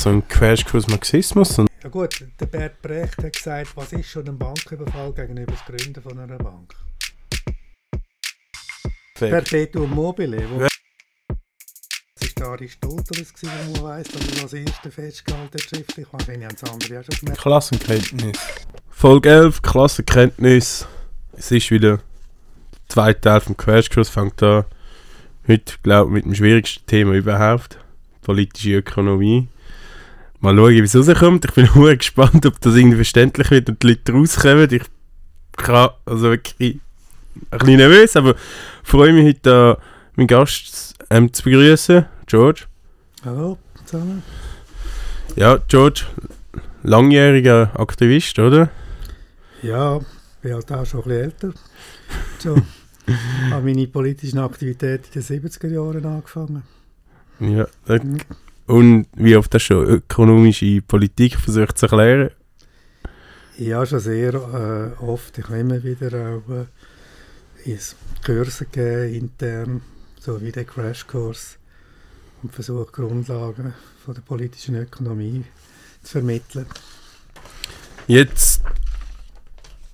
so ein Crashkurs Marxismus. Und Ja gut, der Bert Brecht hat gesagt, was ist schon ein Banküberfall gegenüber das Gründen von einer Bank? Perpetuum mobile. Wo Ja. Das ist der Aristoteles, gewesen, man weiss, dass er als erster festgehalten hat, schriftlich. Wahrscheinlich haben es andere auch schon gemerkt. Klassenkenntnis. Folge 11, Klassenkenntnis. Es ist wieder der zweite Teil vom Crashkurs. Fängt an. Heute, glaube ich, mit dem schwierigsten Thema überhaupt. Politische Ökonomie. Mal schauen, wie es rauskommt. Ich bin nur gespannt, ob das irgendwie verständlich wird und die Leute rauskommen. Ich kann, also wirklich ein bisschen nervös, aber freue mich heute, da meinen Gast ähm, zu begrüßen, George. Hallo zusammen. Ja, George, langjähriger Aktivist, oder? Ja, ich bin halt auch schon ein bisschen älter. So, habe meine politischen Aktivitäten in den 70er Jahren angefangen. Ja. da- Und wie oft hast du schon ökonomische Politik versucht zu erklären? Ja, schon sehr äh, oft. Ich habe immer wieder auch äh, ins Kurse gegeben, intern, so wie der Crashkurs und versucht Grundlagen von der politischen Ökonomie zu vermitteln. Jetzt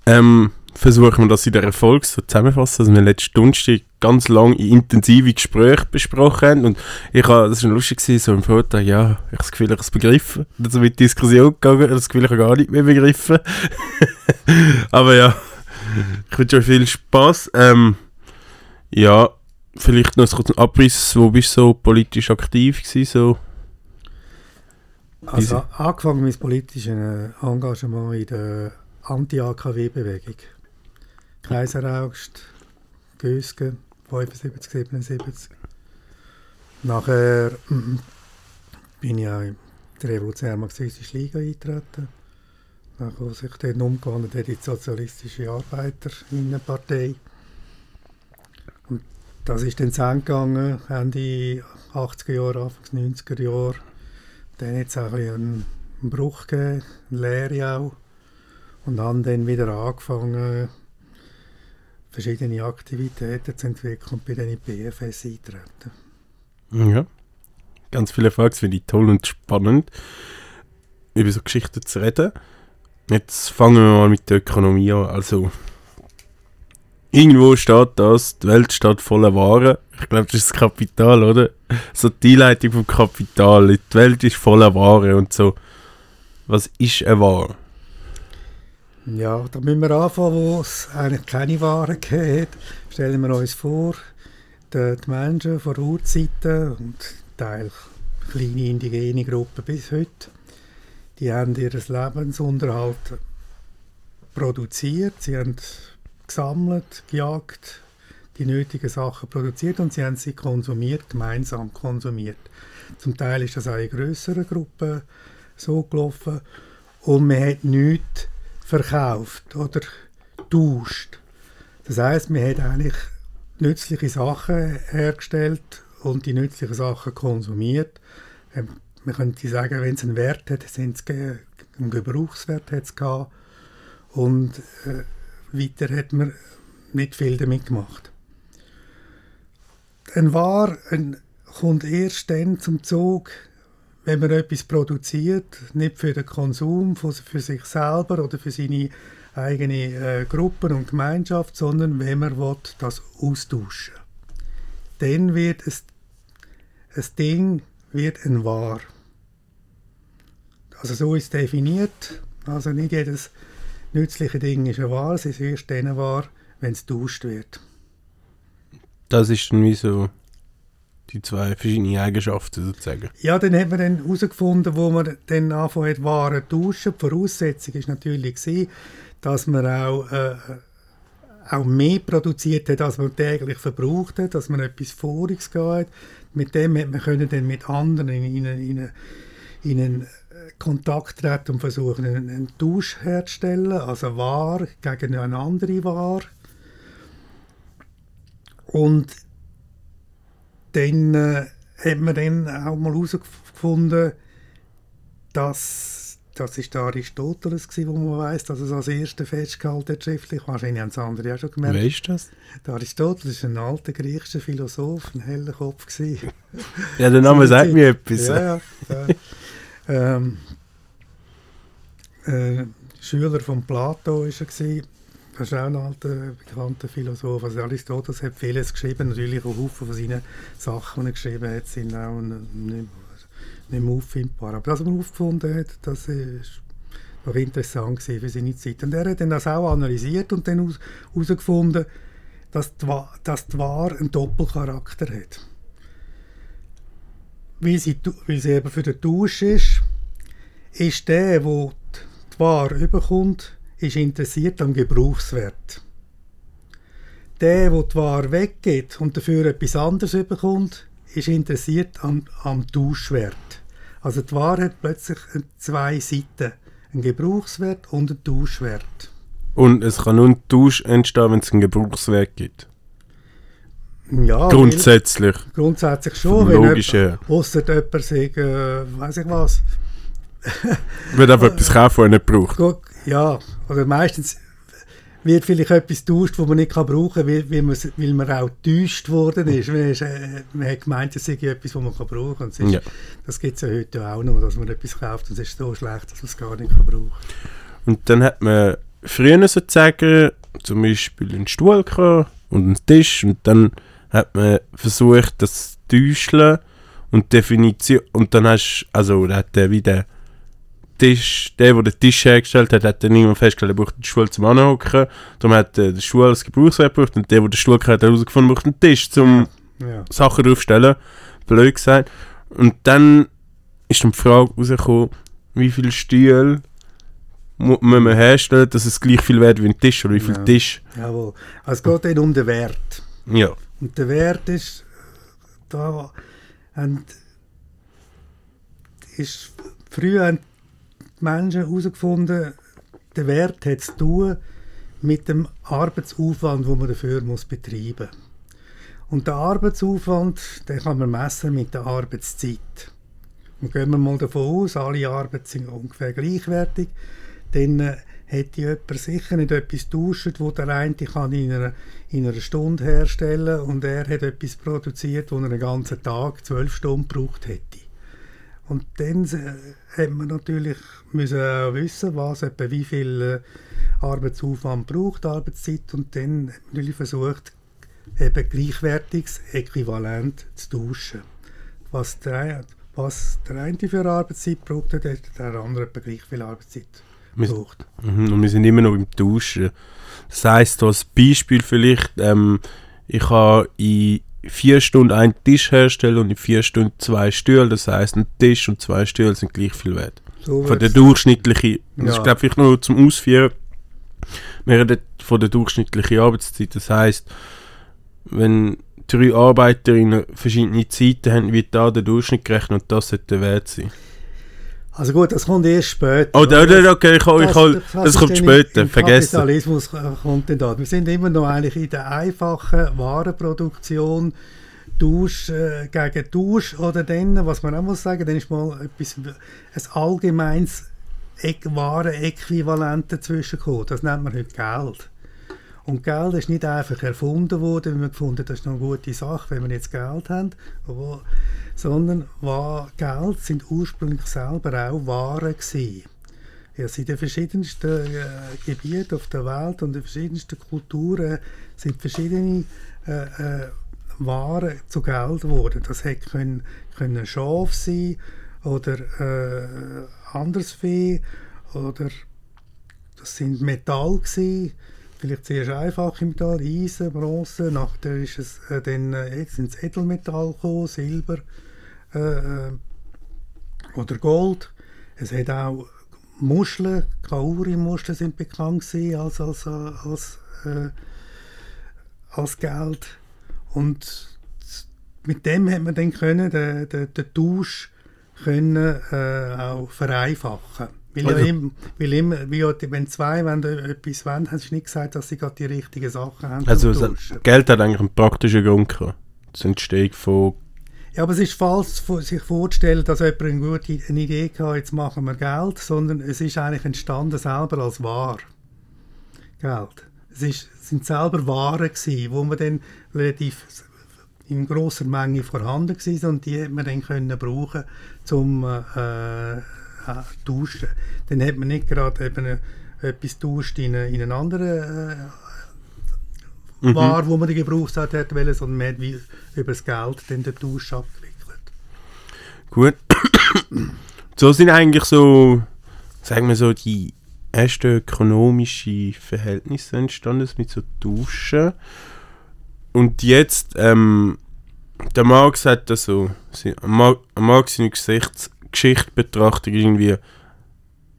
ähm, versuchen wir das in der Erfolg so zusammenfassen, dass wir letzten Donnerstag ganz lange intensive Gespräche besprochen haben und ich habe, das war lustig, so im Vortrag, ja, ich habe das Gefühl, ich habe es begriffen. Und so mit Diskussion gegangen, das Gefühl, ich habe gar nicht mehr begriffen. Aber ja, ich wünsche euch viel Spaß. Ähm, ja, vielleicht noch kurz ein Abriss, wo bist du so politisch aktiv gewesen, so? Also angefangen mit politischen äh, Engagement in der Anti-AKW-Bewegung. Kaiseraugst, Gösgen, 75, 77. Nachher bin ich auch in die Revolutionäre Marxistische Liga eingetreten. Nachher, wo sich dann umgewandelt in die Sozialistische Arbeiterinnenpartei. Und das ist dann zu Ende gegangen, Ende 80er Jahre, Anfang 90er Jahre. Dann hat es auch ein einen Bruch gegeben, eine Lehre auch. Und haben dann wieder angefangen, verschiedene Aktivitäten zu entwickeln und in die BFS eingetreten. Ja. Ganz viele Fragen, das finde ich toll und spannend, über so Geschichten zu reden. Jetzt fangen wir mal mit der Ökonomie an. Also, irgendwo steht das, die Welt steht voller Waren. Ich glaube, das ist das Kapital, oder? So die Einleitung vom Kapital. Die Welt ist voller Waren und so. Was ist eine Ware? Ja, da müssen wir anfangen, wo es eigentlich keine Waren hat. Stellen wir uns vor, die, Menschen vor Urzeiten und Teil kleine indigene Gruppen bis heute, die haben ihr Lebensunterhalt produziert, sie haben gesammelt, gejagt, die nötigen Sachen produziert und sie haben sie konsumiert, gemeinsam konsumiert. Zum Teil ist das auch in grösseren Gruppen so gelaufen und man hat nichts verkauft oder tauscht. Das heißt, man hat eigentlich nützliche Sachen hergestellt und die nützlichen Sachen konsumiert. Ähm, man könnte sagen, wenn es einen Wert hat, sind es einen Gebrauchswert hat es gehabt. und äh, weiter hat man nicht viel damit gemacht. Ein Ware ein, kommt erst dann zum Zug, wenn man etwas produziert, nicht für den Konsum, für, sich selber oder für seine eigene äh, Gruppen und Gemeinschaft, sondern wenn man will, das austauschen Dann wird es ein Ding wird ein War. Also so ist es definiert. Also nicht jedes nützliche Ding ist ein War, es ist erst dann wahr, wenn es getauscht wird. Das ist dann wie so die zwei verschiedenen Eigenschaften sozusagen. Ja, dann hat man dann herausgefunden, wo man dann angefangen hat, Waren zu tauschen. Die Voraussetzung war natürlich, gewesen, dass man auch, äh, auch mehr produziert hat, als man täglich verbraucht hat, dass man etwas Voriges hat. Mit dem hat man können dann mit anderen in, in, in, in einen Kontakt treten und versuchen, einen, einen Tausch herzustellen, also Ware gegen eine andere Ware. Und dann äh, hat man dann auch mal herausgefunden, dass das ist der Aristoteles gewesen, wo man weiß, dass er es als erster festgehalten hat schriftlich. Wahrscheinlich haben es andere auch schon gemerkt. Wer ist das? Der Aristoteles ist ein alter griechischer Philosoph, ein heller Kopf gewesen. Ja, der Name sagt mir etwas. Ja, ja. ja. Ähm, äh, Schüler von Plato war er. Gewesen. Das ist auch ein alter, bekannter Philosoph. Also Aristoteles hat vieles geschrieben. Natürlich auch Haufen von seinen Sachen, die er geschrieben hat, sind auch nicht, nicht mehr auffindbar. Aber das, was er aufgefunden hat, das ist noch interessant für seine Zeit. Und er hat dann das auch analysiert und dann herausgefunden, dass die, dass die Ware einen Doppelcharakter hat. Wie sie, weil sie eben für den Tausch ist, ist der, der die Ware überkommt, ist interessiert am Gebrauchswert. Der, der die Ware weggeht und dafür etwas anderes bekommt, ist interessiert am, am Tauschwert. Also die Ware hat plötzlich zwei Seiten, einen Gebrauchswert und einen Tauschwert. Und es kann nur ein Tausch entstehen, wenn es einen Gebrauchswert gibt? Ja, grundsätzlich. Grundsätzlich schon. Wenn jemand. Ausser jemand sagt, äh, weiss ich was. Wenn einfach etwas kaufen, was er nicht braucht. Ja, oder meistens wird vielleicht etwas getauscht, das man nicht kann brauchen kann, weil, weil, man, auch getäuscht worden ist. Man, ist, äh, man hat gemeint, es sei etwas, das man kann brauchen kann. Das, ja. das gibt es ja heute auch noch, dass man etwas kauft und es ist so schlecht, dass man es gar nicht kann brauchen kann. Und dann hat man früher sozusagen zum Beispiel einen Stuhl und einen Tisch und dann hat man versucht, das zu täuschen und Definition und dann hast du, also da hat der wieder Tisch, der, der den Tisch hergestellt hat, hat dann irgendwann festgestellt, er braucht einen Stuhl zum Anhocken. Darum hat äh, der Stuhl als Gebrauchswert gebraucht und der, der den Stuhl hat, hat herausgefunden, braucht einen Tisch zum ja. Sachen draufstellen. Blöd gesagt. Und dann ist dann die Frage rausgekommen, wie viele Stühle muss man herstellen, dass es gleich viel wert wie ein Tisch oder wie viel ja. Tisch. Jawohl. Also es geht dann um den Wert. Ja. Und der Wert ist da und ist früher die Menschen herausgefunden, der Wert hat zu tun mit dem Arbeitsaufwand, den man dafür muss betreiben muss. Und der Arbeitsaufwand, den kann man messen mit der Arbeitszeit. Und gehen wir mal davon aus, alle Arbeiten sind ungefähr gleichwertig, dann äh, hätte jemand sicher nicht etwas getauscht, wo der eine kann in einer, in einer Stunde herstellen und er hat etwas produziert, wo er einen ganzen Tag, zwölf Stunden gebraucht hätte. Und dann äh, hat man natürlich müssen wissen, was etwa wie viel äh, Arbeitsaufwand braucht, Arbeitszeit, und dann hat man natürlich versucht, eben gleichwertiges Äquivalent zu tauschen. Was der, was der eine für Arbeitszeit braucht, hat der andere etwa gleich viel Arbeitszeit gebraucht. Mhm, und wir sind immer noch im Tauschen. Das heisst, als Beispiel vielleicht, ähm, ich habe in vier Stunden einen Tisch herstellen und in vier Stunden zwei Stühle. Das heißt, ein Tisch und zwei Stühle sind gleich viel wert. So von der durchschnittlichen, das ja. ist glaube ich nur zum Ausführen, wir reden von der durchschnittlichen Arbeitszeit. Das heißt, wenn drei Arbeiterinnen verschiedene Zeiten haben, wird da der Durchschnitt gerechnet und das sollte der Wert sein. Also gut, das kommt erst später. Oh, da, da, okay, ich, das, ich, das, das, das kommt später, im vergessen. Kapitalismus kommt dann da. Wir sind immer noch eigentlich in der einfachen Warenproduktion, Tausch äh, gegen Tausch oder dann, was man auch muss sagen, dann ist mal etwas, ein allgemeines Warenäquivalent dazwischen gekommen. Das nennt man heute Geld. Und Geld ist nicht einfach erfunden worden, weil man gefunden das ist eine gute Sache, wenn wir jetzt Geld haben, aber, sondern war, Geld sind ursprünglich selber auch Waren. Ja, in den verschiedensten äh, Gebieten auf der Welt und in verschiedensten Kulturen sind verschiedene äh, äh, Waren zu Geld geworden. Das hätte können, können Schaf sein oder äh, anderes Vieh oder das sind Metall gewesen vielleicht zuerst einfache Metall, Eisen, Bronze, nachher ist es äh, dann äh, ins Edelmetall gekommen, Silber äh, äh, oder Gold. Es hat auch Muscheln, Kauri-Muscheln sind bekannt gewesen als, als, als, äh, als Geld. Und mit dem hat man dann können, den, den, den Tausch können, äh, auch vereinfachen weil, also, ja im, weil immer, wie, wenn zwei wenn etwas wollen, hast du nicht gesagt, dass sie gerade die richtigen Sachen haben. Also Geld hat eigentlich einen praktischen Grund gehabt. Das Entstehen von... Ja, aber es ist falsch, sich vorzustellen, dass jemand eine gute eine Idee hatte, jetzt machen wir Geld, sondern es ist eigentlich entstanden selber als War. Geld. Es ist, sind selber Waren gewesen, wo man dann relativ in großer Menge vorhanden waren und die hat man dann können brauchen, um äh, äh, tauschen. Dann hat man nicht gerade eben äh, etwas tauscht äh, in, einen anderen äh, mhm. Ware, wo man die Gebrauchsart hat, wollen, sondern man hat wie über das Geld den Tausch abgewickelt. Gut. so sind eigentlich so, sagen wir so, die ersten ökonomischen Verhältnisse entstanden mit so Tauschen. Und jetzt, ähm, der Marx hat das so, Marx seine 60 Geschichte betrachtet, irgendwie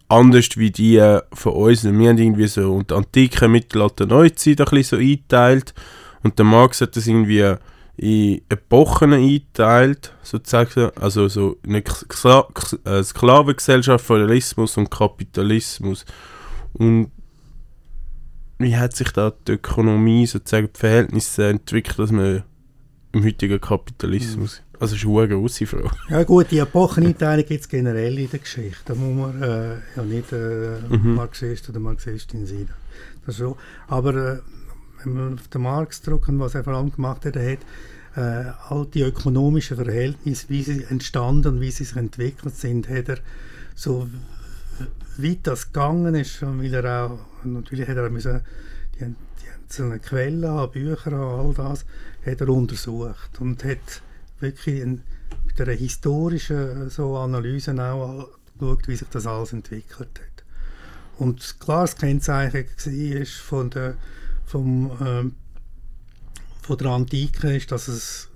anders wie die äh, von uns. Wir haben irgendwie so und antike Mittelalter Neuzeit ein bisschen so eingeteilt und der Marx hat das irgendwie in Epochen eingeteilt, sozusagen, also so eine äh, Sklavengesellschaft, Föderalismus und Kapitalismus. Und wie hat sich da die Ökonomie, sozusagen die Verhältnisse entwickelt, dass man im heutigen Kapitalismus mhm. Also ist eine grosse Frage. Ja gut, die Epocheneinteilung gibt es generell in der Geschichte. Da muss man äh, ja nicht äh, Mhm. Marxist oder Marxistin sein. Das so. Aber äh, wenn wir auf den Marx drücken, was er vor allem gemacht hat, er hat äh, all die ökonomischen Verhältnisse, wie sie entstanden und wie sie sich entwickelt sind, hat er so weit das gegangen ist, weil er auch, natürlich hat er müssen, die, die einzelnen Quellen Bücher all das, hat er untersucht und hat wirklich in, mit einer historischen so Analyse auch geschaut, wie sich das alles entwickelt hat. Und klar, das Kennzeichen war von der, vom, ähm, von der Antike, ist, dass es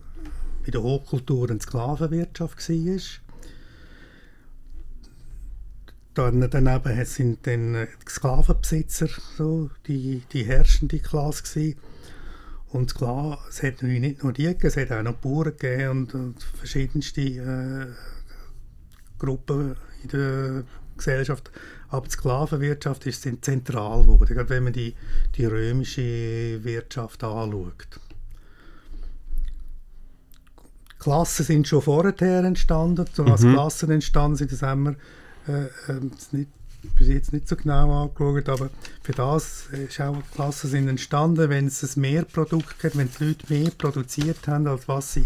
bei der Hochkultur eine Sklavenwirtschaft war. Dann, daneben sind dann äh, die Sklavenbesitzer so die, die herrschende Klasse gewesen. Und klar, es hat natürlich nicht nur die gegeben, es hat auch noch Bauern gegeben und, und verschiedenste äh, Gruppen in der Gesellschaft. Aber die Sklavenwirtschaft ist zentral geworden, gerade wenn man die, die römische Wirtschaft anschaut. Klassen sind schon vorher entstanden. So als Mhm. Klassen entstanden sind, das haben wir äh, ähm, nicht, bis jetzt nicht so genau angeschaut, aber für das ist auch Klassen sind entstanden, wenn es ein Mehrprodukt gibt, wenn die Leute mehr produziert haben, als was sie,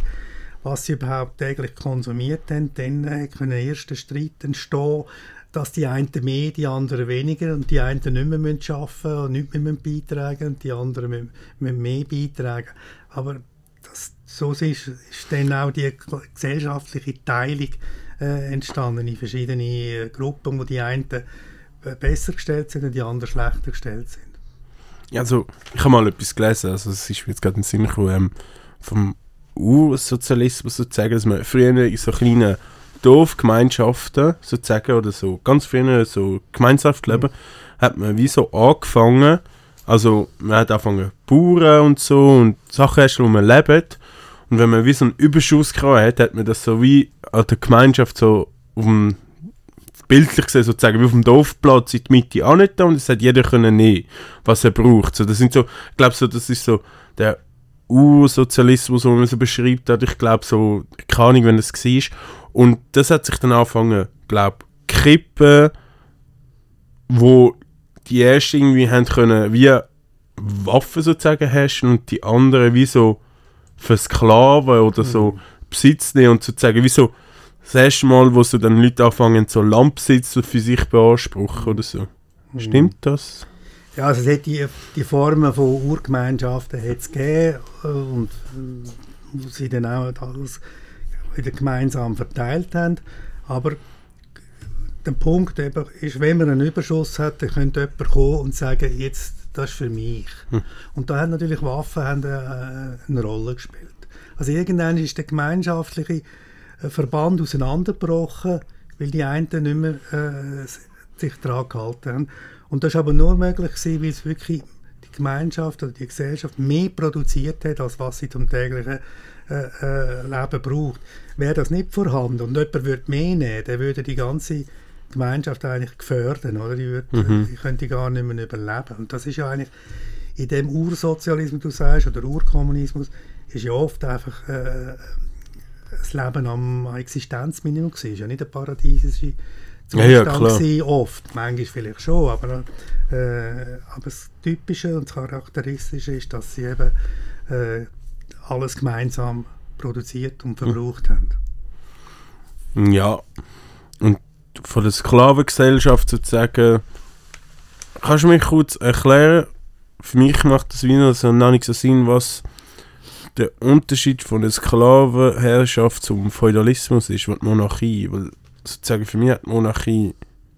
was sie überhaupt täglich konsumiert haben, dann äh, können erste Streit entstehen, dass die einen mehr, die anderen weniger und die einen nicht mehr müssen arbeiten und nicht mehr beitragen und die anderen müssen mehr beitragen. Aber das, so ist, ist dann auch die gesellschaftliche Teilung äh, entstanden in verschiedene äh, Gruppen, wo die einen äh, besser gestellt sind und die anderen schlechter gestellt sind. Also, ich habe mal etwas gelesen, also es ist mir jetzt gerade in Sinn gekommen, ähm, vom Ursozialismus sozusagen, dass man früher in so kleinen Dorfgemeinschaften sozusagen, oder so ganz früher so Gemeinschaftsleben, hat man wie so angefangen, also man hat angefangen Bauern und so und Sachen herstellen, wo man lebt und wenn man wie so einen Überschuss gehabt hat, hat man das so wie an der Gemeinschaft so auf dem bildlich gesehen sozusagen wie auf dem Dorfplatz in die Mitte angetan und es hat jeder können nehmen, was er braucht. So, das sind so, ich glaube so, das ist so der Ursozialismus, den man so beschreibt hat. Ich glaube so, keine Ahnung, wenn das war. Und das hat sich dann angefangen, glaube kippen, wo die ersten irgendwie haben können, wie Waffen sozusagen herrschen und die anderen wie so versklaven oder so Besitz nehmen und sozusagen wie so das erste Mal, wo so dann Leute anfangen, so Landbesitz so für sich beanspruchen oder so. Stimmt das? Ja, also es hat die, die Formen von Urgemeinschaften hat es gegeben äh, und äh, wo sie dann auch alles wieder gemeinsam verteilt haben. Aber der Punkt eben ist, wenn man einen Überschuss hat, dann könnte jemand kommen und sagen, jetzt, das ist für mich. Und da haben natürlich Waffen haben, äh, eine Rolle gespielt. Also irgendwann ist der gemeinschaftliche Verband auseinandergebrochen, weil die einen nicht mehr äh, sich daran gehalten haben. Und das ist aber nur möglich gewesen, weil es wirklich die Gemeinschaft oder die Gesellschaft mehr produziert hat, als was sie zum täglichen äh, äh, Leben braucht. Wäre das nicht vorhanden und jemand würde mehr nehmen, dann würde die ganze Gemeinschaft eigentlich gefördern, oder? Die, würde, Mhm. die könnte gar nicht mehr überleben. Und das ist ja eigentlich in dem Ursozialismus, du sagst, oder Urkommunismus, ist ja oft einfach äh, das Leben am Existenzminimum gewesen. Ist ja nicht ein paradiesischer Ja, ja, Zustand klar. gewesen, oft. Manchmal vielleicht schon, aber, äh, aber das Typische und das Charakteristische ist, dass sie eben äh, alles gemeinsam produziert und verbraucht haben. Ja. Und von der Sklavengesellschaft sozusagen. Kannst du mich kurz erklären? Für mich macht das wie noch, so, noch nicht so Sinn, was der Unterschied von der Sklavenherrschaft zum Feudalismus ist, und die Monarchie. Weil sozusagen für mich hat die Monarchie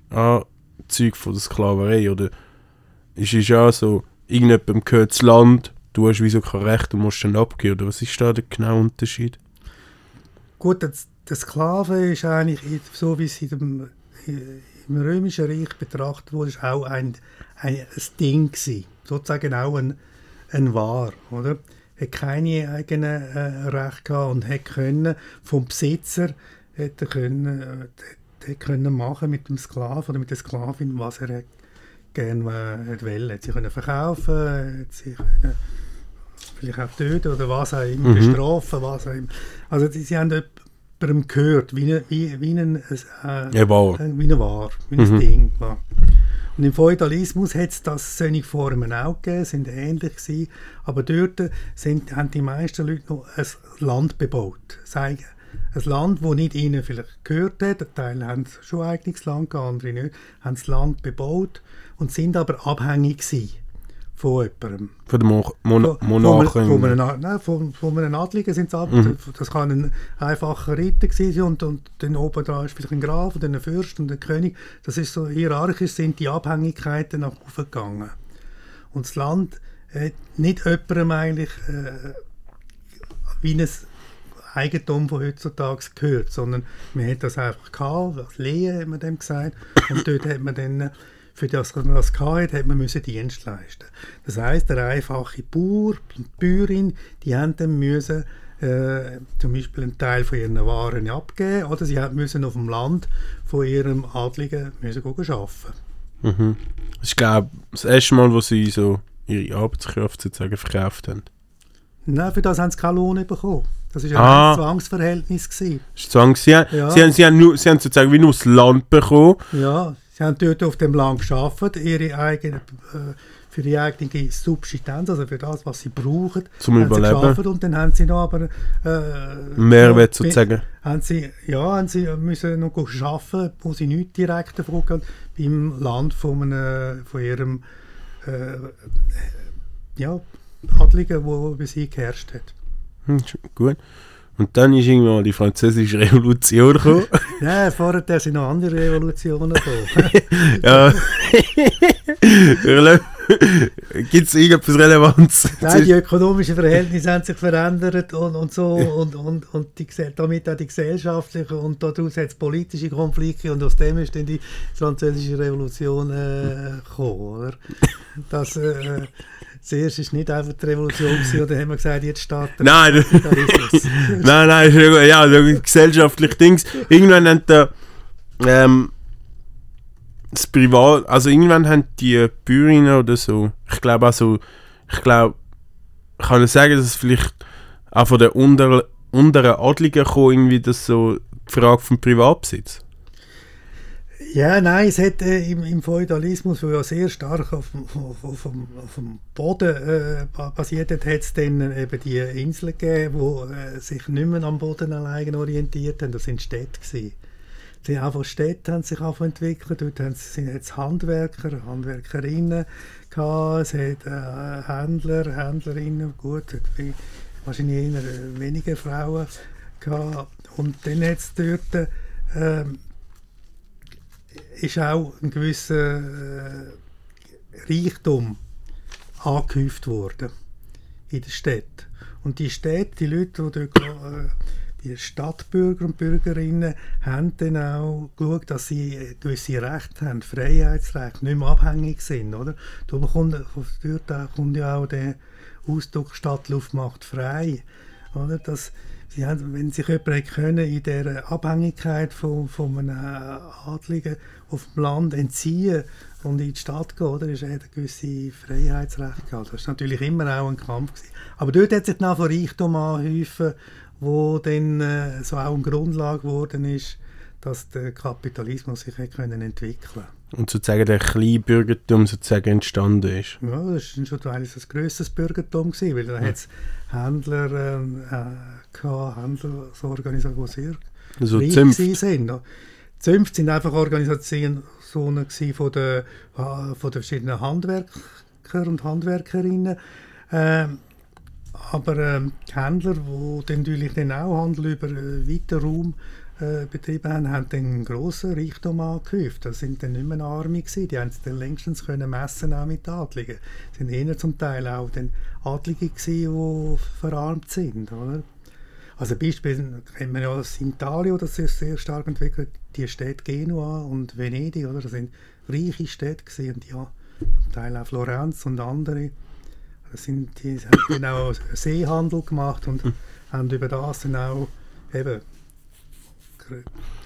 auch Zeug von der Sklaverei. Oder ist es ja so, irgendjemandem gehört das Land, du hast wieso kein Recht und musst dann abgeben. Oder was ist da der genaue Unterschied? Gut, der Sklave ist eigentlich, so wie es in im Römischen Reich betrachtet wurde, ist auch ein, ein, ein Ding gewesen. Sozusagen auch ein, ein War, oder? Hat keine eigenen äh, Rechte gehabt und hat können vom Besitzer hätte können, äh, hätte können machen mit dem Sklaven oder mit der Sklavin, was er gerne äh, wollen. Hat sie können verkaufen, hat sie können vielleicht auch töten oder was auch immer, Mhm. bestrafen, was auch immer. Also sie, sie haben jemandem gehört, wie, ein- wie, wie ein, äh, Ja, wahr. äh, wie ein War, wie ein Mhm. Ding. Ja. Und im Feudalismus hat es das solche Formen auch gegeben, sind ähnlich gewesen, aber dort sind, haben die meisten Leute noch ein Land bebaut. Sagen, ein Land, das nicht ihnen vielleicht gehört hat, ein Teil haben schon eigenes Land, andere nicht, haben das Land bebaut und sind aber abhängig gewesen von jemandem. Von der Mon Mon Von- Von, Monarchen. von, einem, nein, von, von einem Adligen sind ab. Mhm. Das kann ein einfacher Ritter sein und, und dann oben dran ist vielleicht ein Graf und dann ein Fürst und ein König. Das ist so hierarchisch sind die Abhängigkeiten nach oben gegangen. Und das Land hat nicht jemandem eigentlich äh, wie ein Eigentum von heutzutage gehört, sondern man hat das einfach gehabt, als Lehen hat man dem gesagt, und dort hat man dann, für das man das gehabt hat, man müssen Dienst leisten. Das heißt, der einfache Bauer und die Bäuerin, die haben dann müssen äh, zum Beispiel einen Teil von ihren Waren abgeben oder sie müssen auf dem Land von ihrem Adligen müssen arbeiten. Mhm. Das ist, glaube das erste Mal, wo sie so ihre Arbeitskraft sozusagen verkauft haben. Nein, für das haben sie keinen Lohn bekommen. Das war Ah. ein Zwangsverhältnis. Gewesen. Zwang. Sie, haben- Ja. sie, haben, sie, haben nur, sie haben sozusagen wie nur das Land bekommen. Ja, sie haben dort auf dem Land geschafft, ihre eigene, äh, für die eigene Subsistenz, also für das, was sie brauchen, Zum haben Überleben. sie geschafft und dann haben sie noch aber äh, Mehrwert sozusagen. Haben sie, ja, haben sie müssen noch arbeiten, wo sie nicht direkt davon gehen, beim Land von, einem, von ihrem äh, ja, Adligen, wo über sie geherrscht hat. Hm, gut. Und dann ist irgendwann mal die französische Revolution gekommen. Ja, vorher sind noch andere Revolutionen gekommen. ja. Gibt es irgendetwas Relevanz? Nein, die ökonomischen Verhältnisse haben sich verändert und, und so und, und, und die, damit auch die gesellschaftlichen und daraus hat es politische Konflikte und aus dem ist dann die französische Revolution äh, gekommen, oder? Das, äh, zuerst ist nicht einfach die Revolution gewesen, dann haben wir gesagt, jetzt startet der Nein, nein, nein, ist ja gesellschaftliche Dings. Irgendwann haben da, ähm, das Privat, also irgendwann haben die Bäuerinnen oder so, ich glaube also, ich glaube, ich kann sagen, dass es vielleicht auch von der unteren, unteren Adligen kam, irgendwie das so die Frage vom Privatbesitz. Ja, nein, es hat äh, im, im Feudalismus, wo ja sehr stark auf, dem- auf, auf, auf dem Boden äh, ba- basiert hat, es dann äh, eben die Inseln gegeben, die äh, sich nicht mehr am Boden allein orientiert haben. Das sind Städte gewesen. Die einfach Städte haben sich auch entwickelt. Dort haben sind jetzt Handwerker, Handwerkerinnen gehabt. Es hat äh, Händler, Händlerinnen, gut, wahrscheinlich eher äh, weniger Frauen gehabt. Und dann hat es dort ähm, ist auch ein gewisser äh, Reichtum angehäuft worden in der Stadt. Und die Städte, die Leute, die dort, äh, die Stadtbürger und Bürgerinnen, haben dann auch geschaut, dass sie gewisse Rechte haben, Freiheitsrechte, nicht mehr abhängig sind. Oder? Da kommt, dort kommt ja auch der Ausdruck Stadtluft macht frei. Oder? Dass, sie haben, wenn sich jemand können in der Abhängigkeit von, von einem Adligen auf dem Land entziehen und in die Stadt gehen, oder, ist er ein gewisse Freiheitsrecht gehabt. Das war natürlich immer auch ein Kampf. Gewesen. Aber dort hat sich dann von Reichtum anhäufen, wo dann äh, so auch eine Grundlage geworden ist, dass der Kapitalismus sich hat können entwickeln Und sozusagen der Kleinbürgertum sozusagen entstanden ist. Ja, das war schon ein grösseres Bürgertum, gewesen, weil da hat es Händler, ähm, äh, Handelsorganisationen, die sehr Also gewesen sind. Zünfte sind einfach Organisationen von den, von den verschiedenen Handwerker und Handwerkerinnen. Ähm, aber ähm, die Händler, die natürlich dann auch Handel über äh, weiten Raum äh, betrieben haben, haben dann einen grossen Reichtum angehäuft. Das sind dann nicht mehr Arme gewesen. Die haben sich dann längstens können messen auch mit Adligen. Das sind eher zum Teil auch dann Adlige gewesen, die verarmt sind, oder? Also Beispiel kennen wir ja aus Italien, das ist sehr stark entwickelt, die Städte Genua und Venedig, oder? Das sind reiche Städte gewesen, ja, zum Teil auch Florenz und andere. Das sind, die haben auch Seehandel gemacht und haben über das dann auch eben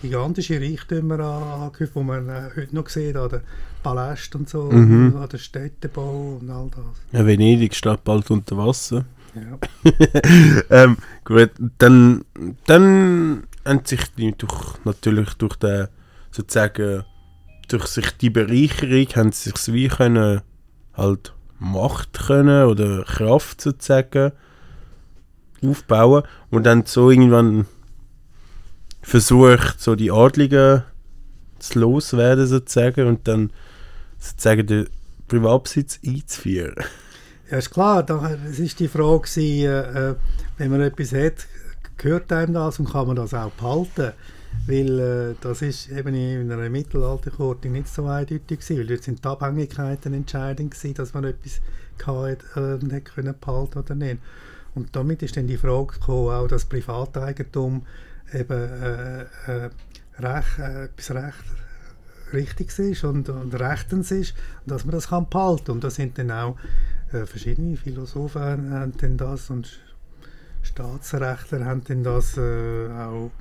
gigantische Reichtümer angehäuft, die man heute noch sieht, an den Palästen und so, Mhm. an den Städtebau und all das. Ja, Venedig steht bald unter Wasser. Ja. ähm, gut, dann, dann haben sich die durch, natürlich durch den, sozusagen, durch sich die Bereicherung, haben sich wie können, halt Macht können oder Kraft sozusagen aufbauen und dann so irgendwann versucht, so die Adligen zu loswerden sozusagen und dann sozusagen den Privatbesitz einzuführen. Ja, ist klar, es ist die Frage, äh, äh, wenn man etwas hat, gehört einem das und kann man das auch behalten? Weil äh, das ist eben in einer Mittelalterkorte nicht so eindeutig gewesen, weil dort sind die Abhängigkeiten entscheidend gewesen, dass man etwas hatte, äh, können behalten oder nicht. Und damit ist dann die Frage gekommen, auch dass Privateigentum eben äh, äh, etwas recht Richtiges ist und, und Rechtens ist dass man das kann behalten und da sind dann auch äh, verschiedene Philosophen haben, dann das und Staatsrechtler haben dann das äh, auch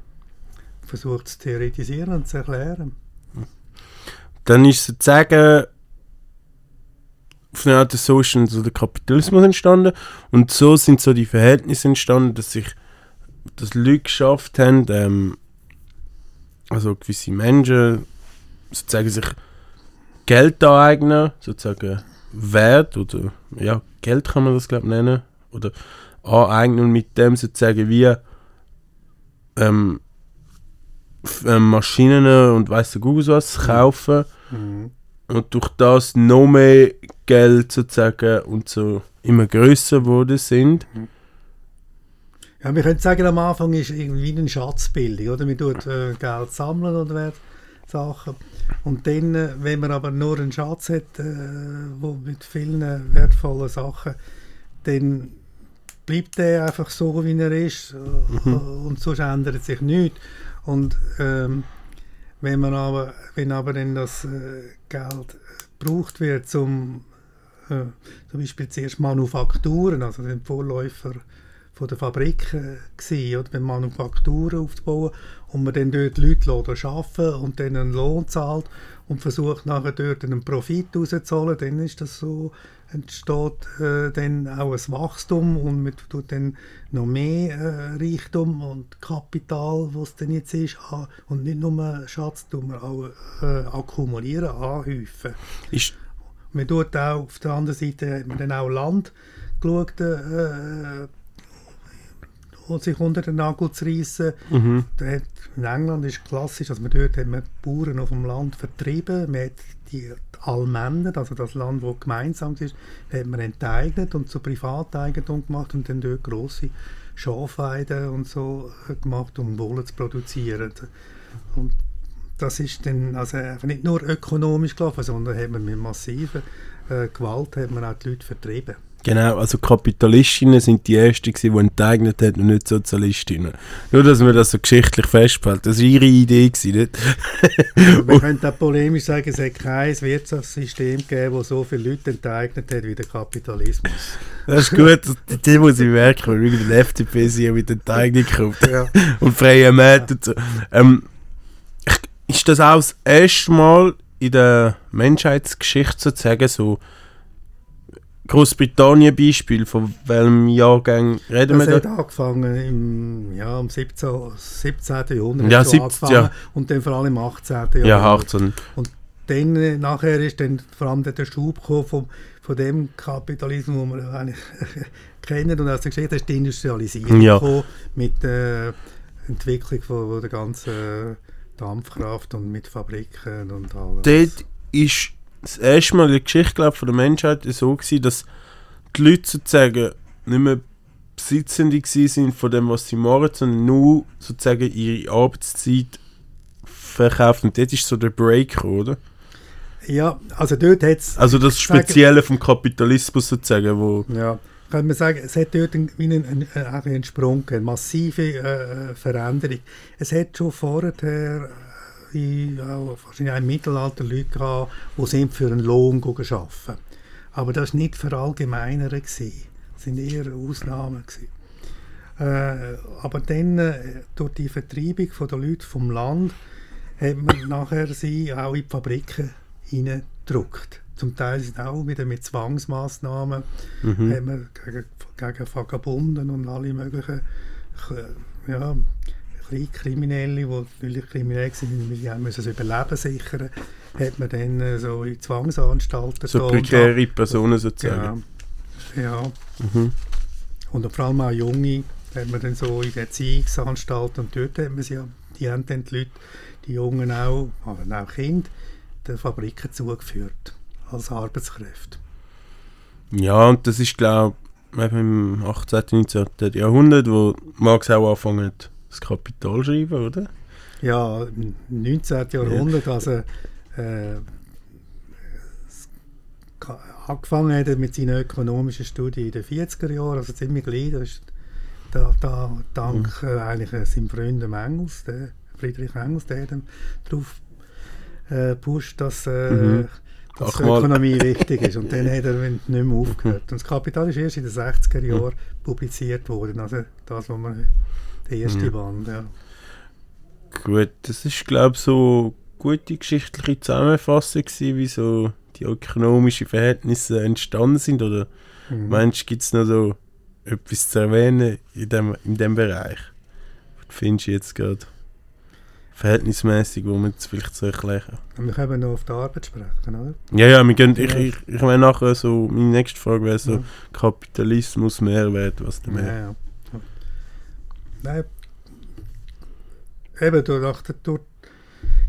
versucht zu theoretisieren und zu erklären. dann ist sozusagen auf eine Art so ist dann so der Kapitalismus entstanden und so sind so die Verhältnisse entstanden, dass sich dass Leute geschafft haben, ähm, also gewisse Menschen sozusagen sich Geld aneignen, sozusagen Wert oder ja, Geld kann man das glaube ich nennen, oder aneignen und mit dem sozusagen wie ähm, ähm, Maschinen und weiss der Google was kaufen und durch das noch mehr Geld sozusagen und so immer größer geworden sind. Ja, wir können sagen, am Anfang ist irgendwie eine Schatzbildung, oder? Man tut äh, Geld sammeln oder Wert Sachen. Und dann, äh, wenn man aber nur einen Schatz hat, äh, wo mit vielen wertvollen Sachen, dann bleibt der einfach so, wie er ist äh, und sonst ändert sich nichts. Und ähm, wenn man aber, wenn aber dann das äh, Geld gebraucht wird, zum äh, zum Beispiel zuerst Manufakturen, also den Vorläufer von der Fabrik äh, gsi, oder? Beim Manufakturen aufzubauen. Und man dann dort Leute arbeiten und dann einen Lohn zahlt und versucht nachher dort einen Profit rauszuholen, dann ist das so, entsteht äh, dann auch ein Wachstum und man tut dann noch mehr äh, Reichtum und Kapital, was dann jetzt ist, und nicht nur Schatz, tun wir auch äh, akkumulieren, anhäufen. Ist, Man tut auch, auf der anderen Seite hat man dann auch Land geschaut, äh, sich unter den Nagel zu reissen. mhm. In England ist klassisch, also man dort hat man die Bauern auf dem Land vertrieben, man hat die Allmänner, also das Land, das gemeinsam ist, hat man enteignet und zu Privateigentum gemacht und dann dort grosse Schafweiden und so äh, gemacht, um Wolle zu produzieren. Und das ist dann also nicht nur ökonomisch gelaufen, sondern hat man mit massiver äh, Gewalt hat man auch die Leute vertrieben. Genau, also Kapitalistinnen sind die ersten, die enteignet haben und nicht Sozialistinnen. Nur, dass man das so geschichtlich festhält. Das war ihre Idee, nicht? Man könnte auch polemisch sagen, es hat kein Wirtschaftssystem gegeben, das so viele Leute enteignet hat wie der Kapitalismus. Das ist gut, das- die muss ich merken, weil irgendwie der FDP sie mit Enteignung kommt. Ja. und freie Märkte und so. Ähm, ist das auch das erste Mal in der Menschheitsgeschichte sozusagen so Großbritannien Beispiel, von welchem Jahrgang reden Das wir hat da? angefangen im ja, am 17, 17. Jahrhundert Ja, hat schon 17, angefangen ja. und dann vor allem im 18. Jahrhundert. Ja, 18. Dann, äh, nachher ist dann vor allem der Schub gekommen vom, von dem Kapitalismus, den wir eigentlich kennen und aus der Geschichte ist die Industrialisierung Ja. gekommen mit der Entwicklung von, von der ganzen Dampfkraft und mit Fabriken und alles. Dort ist das erste Mal in der Geschichte glaub, von der Menschheit so gewesen, dass die Leute sozusagen nicht mehr Besitzende sind von dem, was sie machen, sondern nur sozusagen ihre Arbeitszeit verkauft. Und dort ist so der Break, oder? Ja, also dort hat es... Also das Spezielle vom Kapitalismus sozusagen, wo... Ja, kann man sagen, es hat dort einen, einen, einen, einen Sprung eine massive äh, Veränderung. Es hat schon vorher äh, auch wahrscheinlich auch im Mittelalter Leute gehabt, die sind für einen Lohn arbeiten. Aber das war nicht verallgemeinert. Gewesen. Das sind eher Ausnahmen. Gewesen. Äh, aber dann, äh, durch die Vertreibung der Leute vom Land, hat man nachher sie auch in die Fabriken hineingedrückt. Zum Teil sind auch wieder mit Zwangsmaßnahmen Mhm. gegen, gegen Vagabunden und alle möglichen äh, ja, Kleinkriminelle, die natürlich kriminell waren, weil die müssen das Überleben sichern, hat man dann äh, so in Zwangsanstalten So prekäre Personen sozusagen. Ja, ja. Mhm. Und vor allem auch Junge hat man dann so in Erziehungsanstalten und dort hat man sie ja, die haben dann die Leute, die Jungen auch, aber auch Kinder, den Fabriken zugeführt als Arbeitskräfte. Ja, und das ist, glaube ich, im 18. 19. Jahrhundert, wo Marx auch angefangen hat, das Kapital schreiben, oder? Ja, im 19. Jahrhundert, also äh, angefangen hat er mit seinen ökonomischen Studien in den 40er Jahren, also ziemlich gleich, das ist da, da, dank äh, eigentlich äh, seinem Freund Engels, der Friedrich Engels, der hat darauf äh, dass, äh, Mhm. dass mal. Ökonomie wichtig ist. Und dann hat er nicht mehr aufgehört. Und das Kapital ist erst in den 60er Jahren publiziert worden, also das, was man der erste Ja. Band, ja. Gut, das ist, glaube ich, so eine gute geschichtliche Zusammenfassung gewesen, wie so die ökonomischen Verhältnisse entstanden sind, oder Mhm. meinst du, gibt es noch so etwas zu erwähnen in dem, in dem Bereich? Was findest du jetzt gerade verhältnismäßig, wo man es vielleicht so erklären Und wir können noch auf die Arbeit sprechen, oder? Ja, ja, wir gehen, ich, Ja. ich, ich meine nachher so, meine nächste Frage wäre so, Ja. Kapitalismus, Mehrwert, was der Ja, mehr? ja. Nein. Eben durch, durch,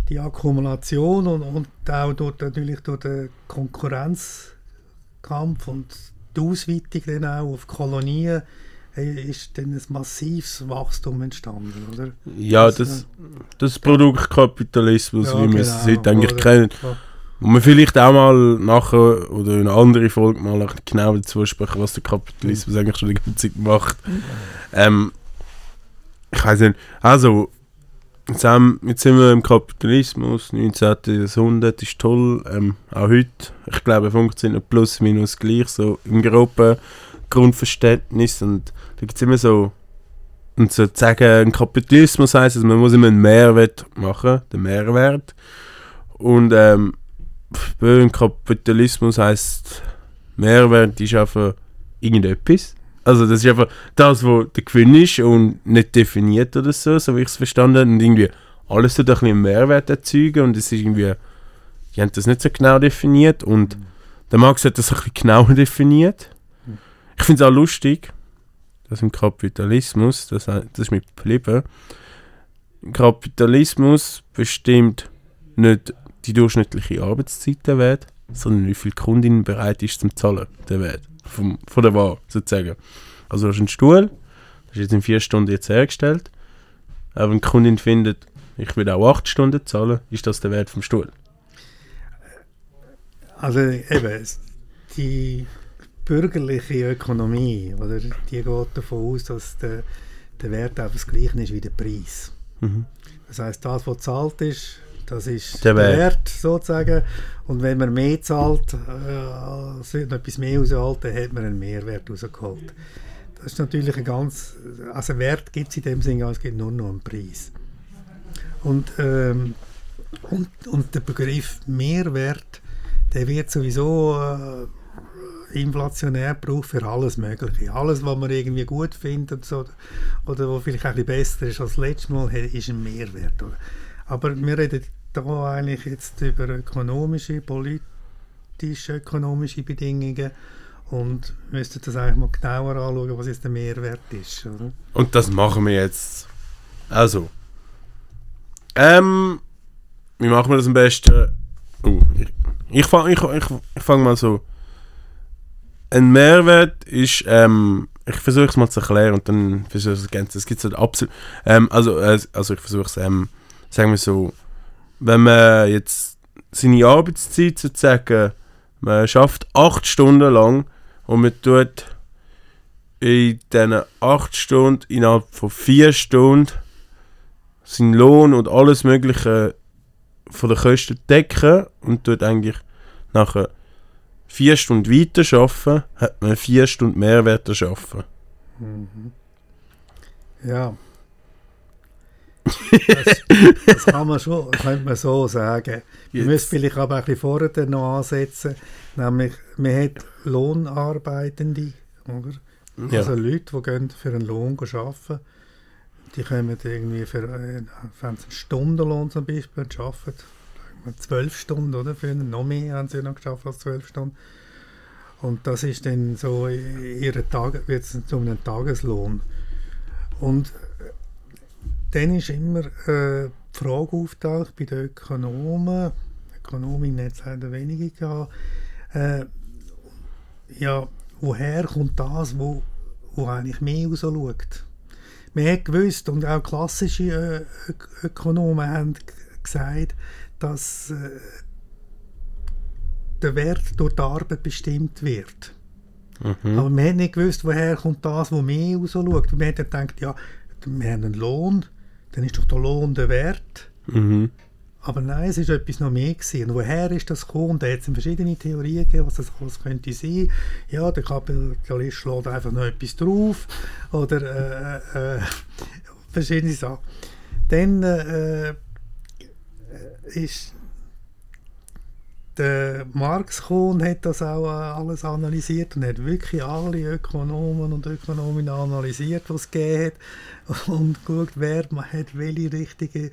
die Akkumulation und, und auch durch, natürlich durch den Konkurrenzkampf und die Ausweitung dann auch auf Kolonien ist dann ein massives Wachstum entstanden, oder? Ja, Das, das, das Produkt Kapitalismus, Ja, wie wir es genau, heute eigentlich oder? kennen. Und wir vielleicht auch mal nachher oder in einer anderen Folge mal genau dazu sprechen, was der Kapitalismus eigentlich schon die ganze Zeit macht. Ähm, ich weiß nicht, also, jetzt, haben, jetzt sind wir im Kapitalismus, 19. Jahrhundert ist toll, ähm, auch heute. Ich glaube, er funktioniert plus minus gleich, so im groben Grundverständnis. Und da gibt es immer so, und so zu sagen, ein Kapitalismus heisst, also man muss immer einen Mehrwert machen, den Mehrwert. Und ähm, Kapitalismus heisst, Mehrwert ist einfach irgendetwas. Also das ist einfach das, was der Gewinn ist und nicht definiert oder so, so wie ich es verstanden habe. Und irgendwie alles tut ein bisschen einen Mehrwert erzeugen und es ist irgendwie, die haben das nicht so genau definiert und der Marx hat das ein bisschen genauer definiert. Ich finde es auch lustig, dass im Kapitalismus, das, das ist mir geblieben, Kapitalismus bestimmt nicht die durchschnittliche Arbeitszeit der Welt, sondern wie viel die Kundin bereit ist zum Zahlen der Welt. Vom, von der Ware, sozusagen. Also du hast einen Stuhl, das ist jetzt in vier Stunden jetzt hergestellt, aber wenn die Kundin findet, ich will auch acht Stunden zahlen, ist das der Wert vom Stuhl. Also eben, die bürgerliche Ökonomie, oder, die geht davon aus, dass der, der Wert einfach das gleiche ist wie der Preis. Mhm. Das heißt, das, was gezahlt ist, das ist Der der, Wert. Sozusagen. Und wenn man mehr zahlt, äh, noch etwas mehr rausholt, dann hat man einen Mehrwert rausgeholt. Das ist natürlich ein ganz, also Wert gibt es in dem Sinne, es gibt nur noch einen Preis. Und, ähm, und, und der Begriff Mehrwert, der wird sowieso äh, inflationär gebraucht für alles Mögliche. Alles, was man irgendwie gut findet so, oder was vielleicht ein bisschen besser ist als letztes Mal, ist ein Mehrwert. Oder? Aber wir reden da eigentlich jetzt über ökonomische, politische, ökonomische Bedingungen und müssten das eigentlich mal genauer anschauen, was jetzt der Mehrwert ist. Oder? Und das machen wir jetzt. Also, Ähm, wie machen wir das am besten? Uh, ich ich fange ich, ich, ich fang mal so. Ein Mehrwert ist, ähm, ich versuche es mal zu erklären und dann versuche ich es ergänzen. Es gibt so absolut, ähm, also, äh, also ich versuche es, ähm, sagen wir so, wenn man jetzt seine Arbeitszeit sozusagen, man schafft acht Stunden lang und man tut in diesen acht Stunden innerhalb von vier Stunden seinen Lohn und alles Mögliche von den Kosten decken und tut eigentlich nachher vier Stunden weiter arbeiten, hat man vier Stunden Mehrwert erschaffen. Mhm. Ja. Das, das kann man schon, könnte man so sagen. Wir müssen vielleicht aber ein bisschen vorher noch ansetzen, nämlich man hat Lohnarbeitende, oder? Ja. Also Leute, die gehen für einen Lohn arbeiten, die kommen irgendwie für äh, einen Stundenlohn zum Beispiel arbeiten, sagen wir zwölf Stunden, oder? Für einen, noch mehr haben sie noch geschafft als zwölf Stunden. Und das ist dann so, ihre Tage, wird es zu einem Tageslohn. Und dann ist immer äh, die Frage auftaucht bei den Ökonomen, Ökonominnen hat es leider wenige gehabt, äh, ja, woher kommt das, wo, wo eigentlich mehr rausschaut? Man hat gewusst, und auch klassische äh, Ök Ökonomen haben gesagt, dass äh, der Wert durch die Arbeit bestimmt wird. Mhm. Aber man hat nicht gewusst, woher kommt das, wo mehr rausschaut. Man hat gedacht, ja, wir haben einen Lohn, dann ist doch der Lohn der Wert. Mhm. Aber nein, es ist etwas noch mehr gewesen. Und woher ist das gekommen? Da hat es verschiedene Theorien gegeben, was das was könnte sein. Ja, der Kapitalist schlägt einfach noch etwas drauf. Oder äh, äh, verschiedene Sachen. Dann äh, ist der Marx und hat das auch äh, alles analysiert und hat wirklich alle Ökonomen und Ökonominnen analysiert, was es gegeben hat und geschaut, wer hat welche richtige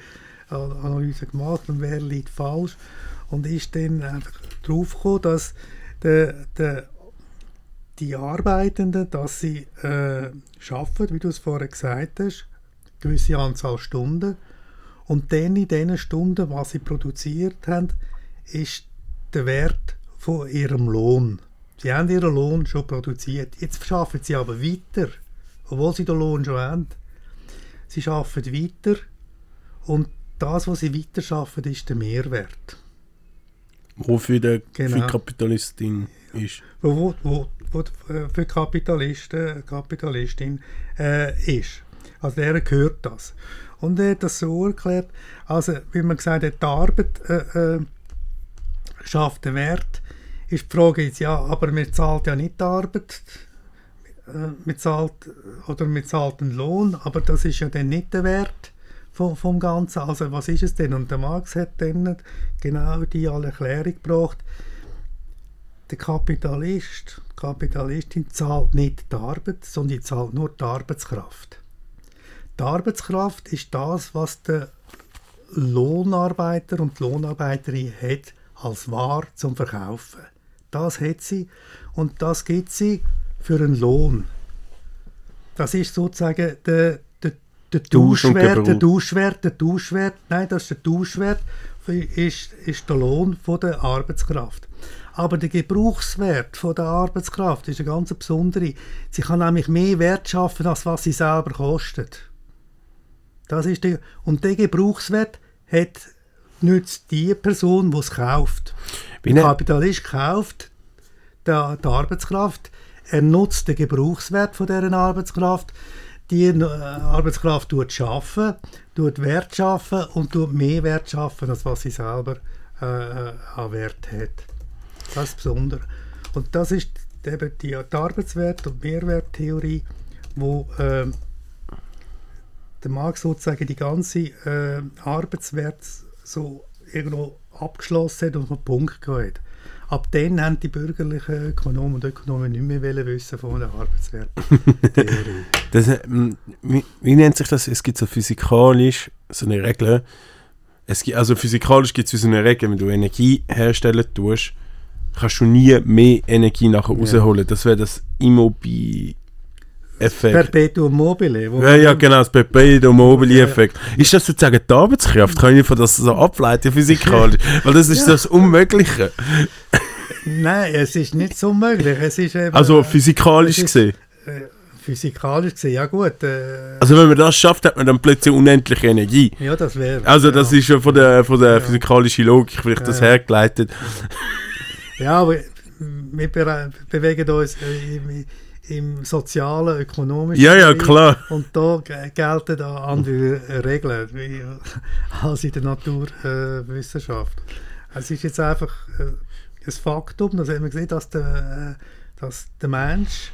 An- Analyse gemacht und wer liegt falsch und ist dann einfach drauf gekommen, dass der, der, die Arbeitenden, dass sie äh, schaffen, wie du es vorher gesagt hast, eine gewisse Anzahl Stunden und dann in diesen Stunden, was sie produziert haben, ist der Wert von ihrem Lohn. Sie haben ihren Lohn schon produziert. Jetzt schaffen sie aber weiter, obwohl sie den Lohn schon haben. Sie schaffen weiter und das, was sie weiter schaffen, ist der Mehrwert. Wofür der Genau. für Kapitalistin ist. wo, wo, wo äh, für Kapitalisten, Kapitalistin äh, ist. Also der gehört das. Und er hat das so erklärt, also wie man gesagt hat, die Arbeit äh, äh, schafft den Wert, ist die Frage jetzt, ja, aber man zahlt ja nicht die Arbeit, äh, man zahlt, oder man zahlt einen Lohn, aber das ist ja dann nicht der Wert vom, vom Ganzen. Also was ist es denn? Und der Marx hat dann genau die Erklärung gebracht, der Kapitalist, die Kapitalistin zahlt nicht die Arbeit, sondern zahlt nur die Arbeitskraft. Die Arbeitskraft ist das, was der Lohnarbeiter und die Lohnarbeiterin hat als Ware zum Verkaufen. Das hat sie und das gibt sie für einen Lohn. Das ist sozusagen der, der, der Tauschwert, der. Tauschwert, der Tauschwert, nein, das ist der Tauschwert, ist, ist der Lohn von der Arbeitskraft. Aber der Gebrauchswert von der Arbeitskraft ist eine ganz besondere. Sie kann nämlich mehr Wert schaffen, als was sie selber kostet. Das ist der, und der Gebrauchswert hat nützt die Person, die es kauft. Wie Der ne- Kapitalist kauft die, Arbeitskraft, er nutzt den Gebrauchswert von dieser Arbeitskraft, die äh, Arbeitskraft tut schaffen, tut Wert schaffen und tut mehr Wert schaffen, als was sie selber äh, äh, an Wert hat. Das ist besonders. Und das ist eben die, Arbeitswert- und Mehrwerttheorie, wo ähm, der Marx sozusagen die ganze äh, Arbeitswert so irgendwo abgeschlossen hat und auf den Punkt gehabt. Ab dann haben die bürgerlichen Ökonomen und Ökonomen nicht mehr wollen wissen von der Arbeitswerttheorie. Das, ähm, wie, wie nennt sich das? Es gibt so physikalisch so eine Regel. Es gibt, also physikalisch gibt es so eine Regel, wenn du Energie herstellen tust, kannst du nie mehr Energie nachher Ja. rausholen. Das wäre das Immobi Effekt. Perpetuum mobile. Ja, ja, genau, das Perpetuum mobile Effekt. Ist das sozusagen die Arbeitskraft? Kann ich von das so ableiten, physikalisch? Weil das ist Ja. das Unmögliche. Nein, es ist nicht so möglich. Es ist eben, Also physikalisch ist- gesehen. äh, physikalisch gesehen, ja gut. Äh, Also wenn man das schafft, hat man dann plötzlich unendliche Energie. ja, das wäre. Also das ja. ist ja von der, von der Ja. physikalischen Logik vielleicht das hergeleitet. Ja, aber wir bewegen uns äh, im, sozialen, ökonomischen Ja, ja, klar. Und da ge- gelten da andere äh, Regeln wie, als in der Naturwissenschaft. es ist jetzt einfach äh, ein Faktum, das haben wir gesehen, dass der, äh, dass der Mensch,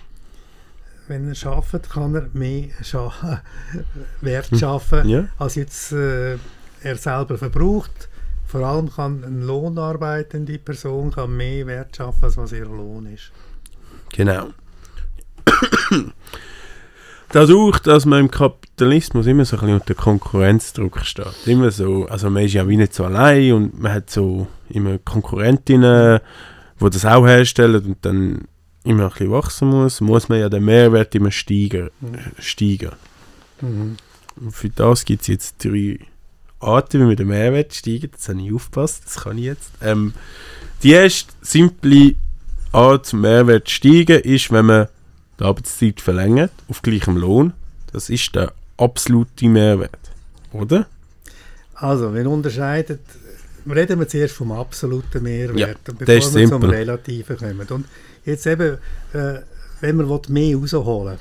wenn er schafft, kann er mehr scha Wert schaffen, Ja. als jetzt äh, er selber verbraucht. Vor allem kann eine lohnarbeitende Person kann mehr Wert schaffen, als was ihr Lohn ist. Genau. Dadurch, dass man im Kapitalismus immer so ein bisschen unter Konkurrenzdruck steht. Immer so, also man ist ja wie nicht so allein und man hat so immer Konkurrentinnen, die das auch herstellen und dann immer ein bisschen wachsen muss, muss man ja den Mehrwert immer steigen. Mhm. steigen. Und für das gibt es jetzt drei Arten, wie man den Mehrwert steigt. Das habe ich aufgepasst, das kann ich jetzt. Ähm, die erste simple Art zum Mehrwert zu steigen ist, wenn man die Arbeitszeit verlängert auf gleichem Lohn. Das ist der absolute Mehrwert. Oder? Also, wir unterscheiden, reden wir zuerst vom absoluten Mehrwert, Ja, bevor wir zum simpel. Relativen kommen. Und jetzt eben, äh, wenn man mehr rausholen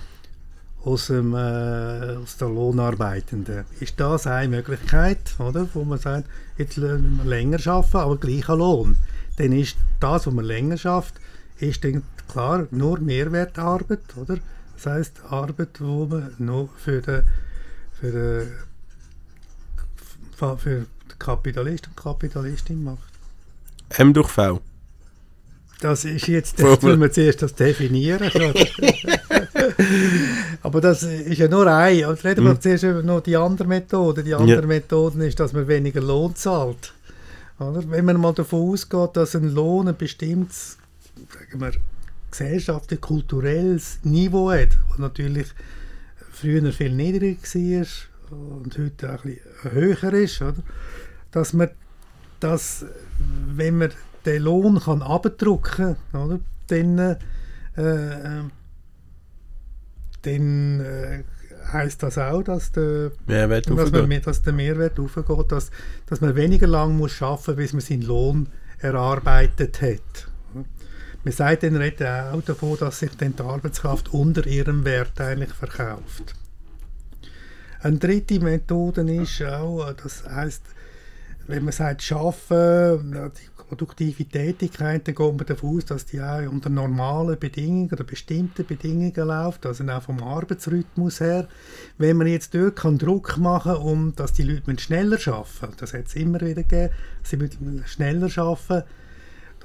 aus, dem, äh, aus der Lohnarbeitenden, ist das eine Möglichkeit, oder? wo man sagt, jetzt länger arbeiten, aber gleicher Lohn. Dann ist das, was man länger schafft, ist dann klar nur Mehrwertarbeit, oder? Das heißt Arbeit, wo man nur für den, für den für, den Kapitalist und Kapitalistin macht. M durch V. Das ist jetzt, das müssen wir zuerst das definieren. Aber das ist ja nur ein. Und reden wir Mhm. zuerst über noch die andere Methode. Die andere Methode ist, dass man weniger Lohn zahlt. Oder? Wenn man mal davon ausgeht, dass ein Lohn ein bestimmtes sagen wir, gesellschaftlich, kulturelles Niveau hat, das natürlich früher viel niedriger war und heute ein bisschen höher ist, oder? dass man das, wenn man den Lohn kann abdrucken kann, dann, äh, äh, dann äh, heisst das auch, dass der, Mehrwert dass, man, dass der Mehrwert aufgeht, dass, dass man weniger lang muss arbeiten muss, bis man seinen Lohn erarbeitet hat. Man sagt dann redet auch davon, dass sich dann die Arbeitskraft unter ihrem Wert eigentlich verkauft. Eine dritte Methode ist auch, das heißt, wenn man sagt, schaffen, die produktive Tätigkeit, dann geht man davon aus, dass die auch unter normalen Bedingungen oder bestimmten Bedingungen läuft, also auch vom Arbeitsrhythmus her. Wenn man jetzt dort kann Druck machen um dass die Leute schneller arbeiten das hat es immer wieder gegeben, sie müssen schneller arbeiten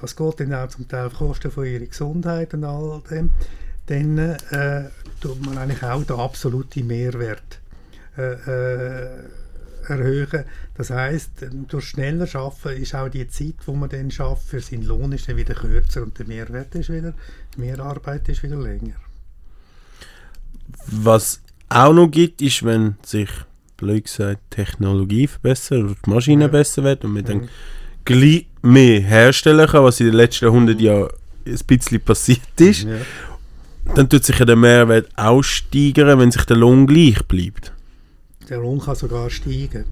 das geht dann auch zum Teil auf Kosten von ihrer Gesundheit und all dem, dann äh, tut man eigentlich auch den absoluten Mehrwert äh, äh, erhöhen. Das heißt, durch schneller Schaffen ist auch die Zeit, wo man dann schafft, für seinen Lohn ist dann wieder kürzer und der Mehrwert ist wieder, die Mehrarbeit ist wieder länger. Was auch noch gibt, ist, wenn sich, blöd gesagt, die Technologie verbessert oder die Maschine Ja. besser wird und man dann Mhm. gleich mehr herstellen kann, was in den letzten 100 Jahren ein bisschen passiert ist, Ja. dann tut sich ja der Mehrwert auch steigern, wenn sich der Lohn gleich bleibt. Der Lohn kann sogar steigen.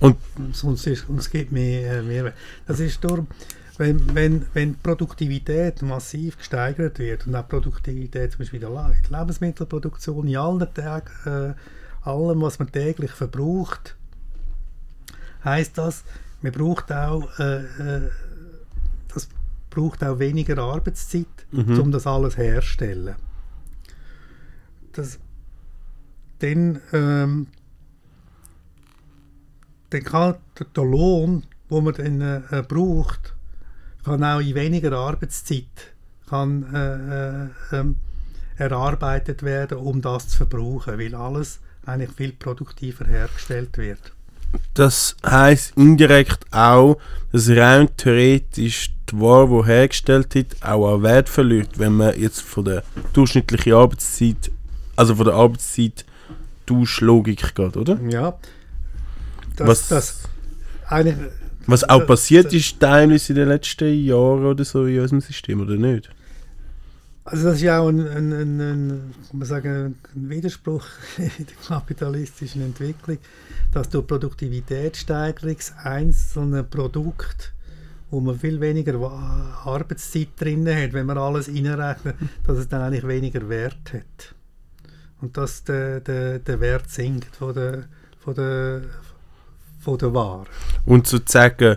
Und- sonst ist, und es gibt mehr äh, Mehrwert. Das ist darum, wenn, wenn, wenn Produktivität massiv gesteigert wird und auch Produktivität zum Beispiel in der Lebensmittelproduktion, in allen Tagen, äh, allem, was man täglich verbraucht, heißt das, man braucht auch, äh, äh, das braucht auch weniger Arbeitszeit, Mhm. um das alles herzustellen. Das, dann, ähm, dann kann der, der Lohn, den man dann äh, braucht, kann auch in weniger Arbeitszeit kann, äh, äh, ähm, erarbeitet werden, um das zu verbrauchen, weil alles eigentlich viel produktiver hergestellt wird. Das heißt indirekt auch, dass rein theoretisch die Ware, die hergestellt wird, auch an Wert verliert, wenn man jetzt von der durchschnittlichen Arbeitszeit also von der Arbeitszeit Tauschlogik geht, oder? Ja. Das, Was- das eigentlich, Was auch das- passiert das- ist teilweise in den letzten Jahren oder so in unserem System, oder nicht? Also das ist ja auch ein, ein, ein, ein, man sagen, ein Widerspruch in der kapitalistischen Entwicklung, dass durch Produktivitätssteigerung das einzelne Produkt, wo man viel weniger Arbeitszeit drin hat, wenn man alles reinrechnet, dass es dann eigentlich weniger Wert hat. Und dass der, der, der Wert sinkt von der, von der, von der Ware. Und sozusagen,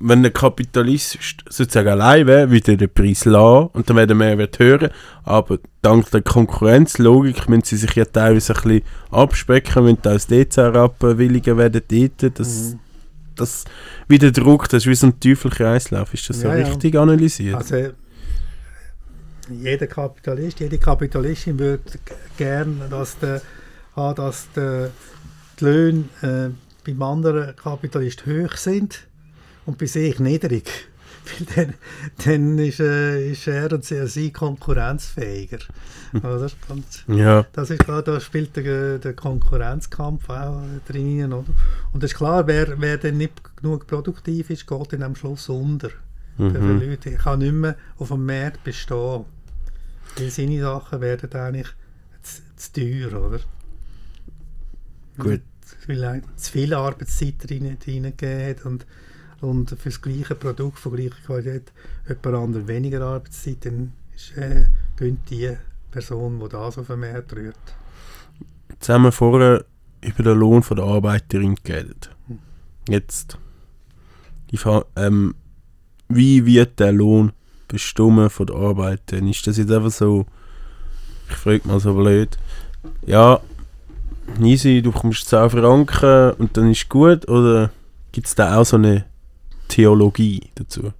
wenn der Kapitalist sozusagen allein wäre, würde er den Preis lassen und dann wäre der Mehrwert höher. Aber dank der Konkurrenzlogik müssen sie sich ja teilweise ein bisschen abspecken, wenn die als DC abwilligen werden dort. Das, Mhm. das wie der Druck, das ist wie so ein Teufelkreislauf. Ist das so Ja, ja. richtig analysiert? Also jeder Kapitalist, jede Kapitalistin würde g- gern, dass, der, ah, dass der, die Löhne äh, beim anderen Kapitalist hoch sind und bei sich niedrig. Weil dann, dann ist, äh, ist er und sie, sie konkurrenzfähiger. Oder? Und ja. das ist klar, da spielt der, der Konkurrenzkampf auch drin. Oder? Und es ist klar, wer, wer dann nicht genug produktiv ist, geht dann am Schluss unter. Mhm. Leute kann nicht mehr auf dem Markt bestehen. Weil seine Sachen werden eigentlich zu, zu teuer, oder? Gut. Weil zu viel Arbeitszeit rein- reingegeben hat und, und für das gleiche Produkt von gleicher Qualität jemand anderes weniger Arbeitszeit, dann ist, äh, gönnt die Person, die das den Markt rührt. Jetzt haben wir vorher über den Lohn von der Arbeiterin geredet. Hm. Jetzt, die Fra ähm, wie wird der Lohn bestimmt von der Arbeiterin? Ist das jetzt einfach so, ich frage mal so blöd, ja, easy, du bekommst 10 Franken und dann ist gut, oder gibt es da auch so eine Theologie dazu?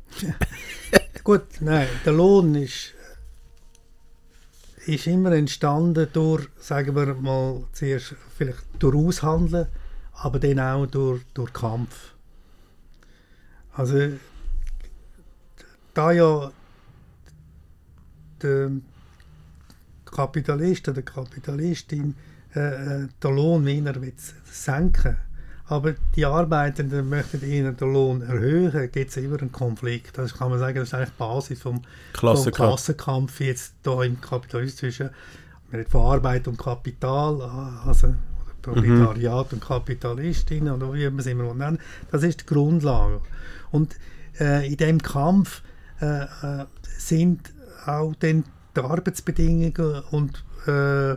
Gut, nein, der Lohn ist, ist immer entstanden durch, sagen wir mal, zuerst vielleicht durch Aushandeln, aber dann auch durch, durch Kampf. Also, da ja der Kapitalist oder Kapitalistin äh, äh, den Lohn will senken aber die Arbeitenden möchten eher den Lohn erhöhen, gibt es immer einen Konflikt. Das kann man sagen, das ist eigentlich die Basis vom, vom Klassenkampf. Klassenkampf jetzt da im Kapitalismus zwischen man redet von Arbeit und Kapital, also oder Proletariat und Kapitalistin oder wie man es immer nennt. Das ist die Grundlage. Und äh, in dem Kampf äh, äh, sind auch dann die Arbeitsbedingungen und äh,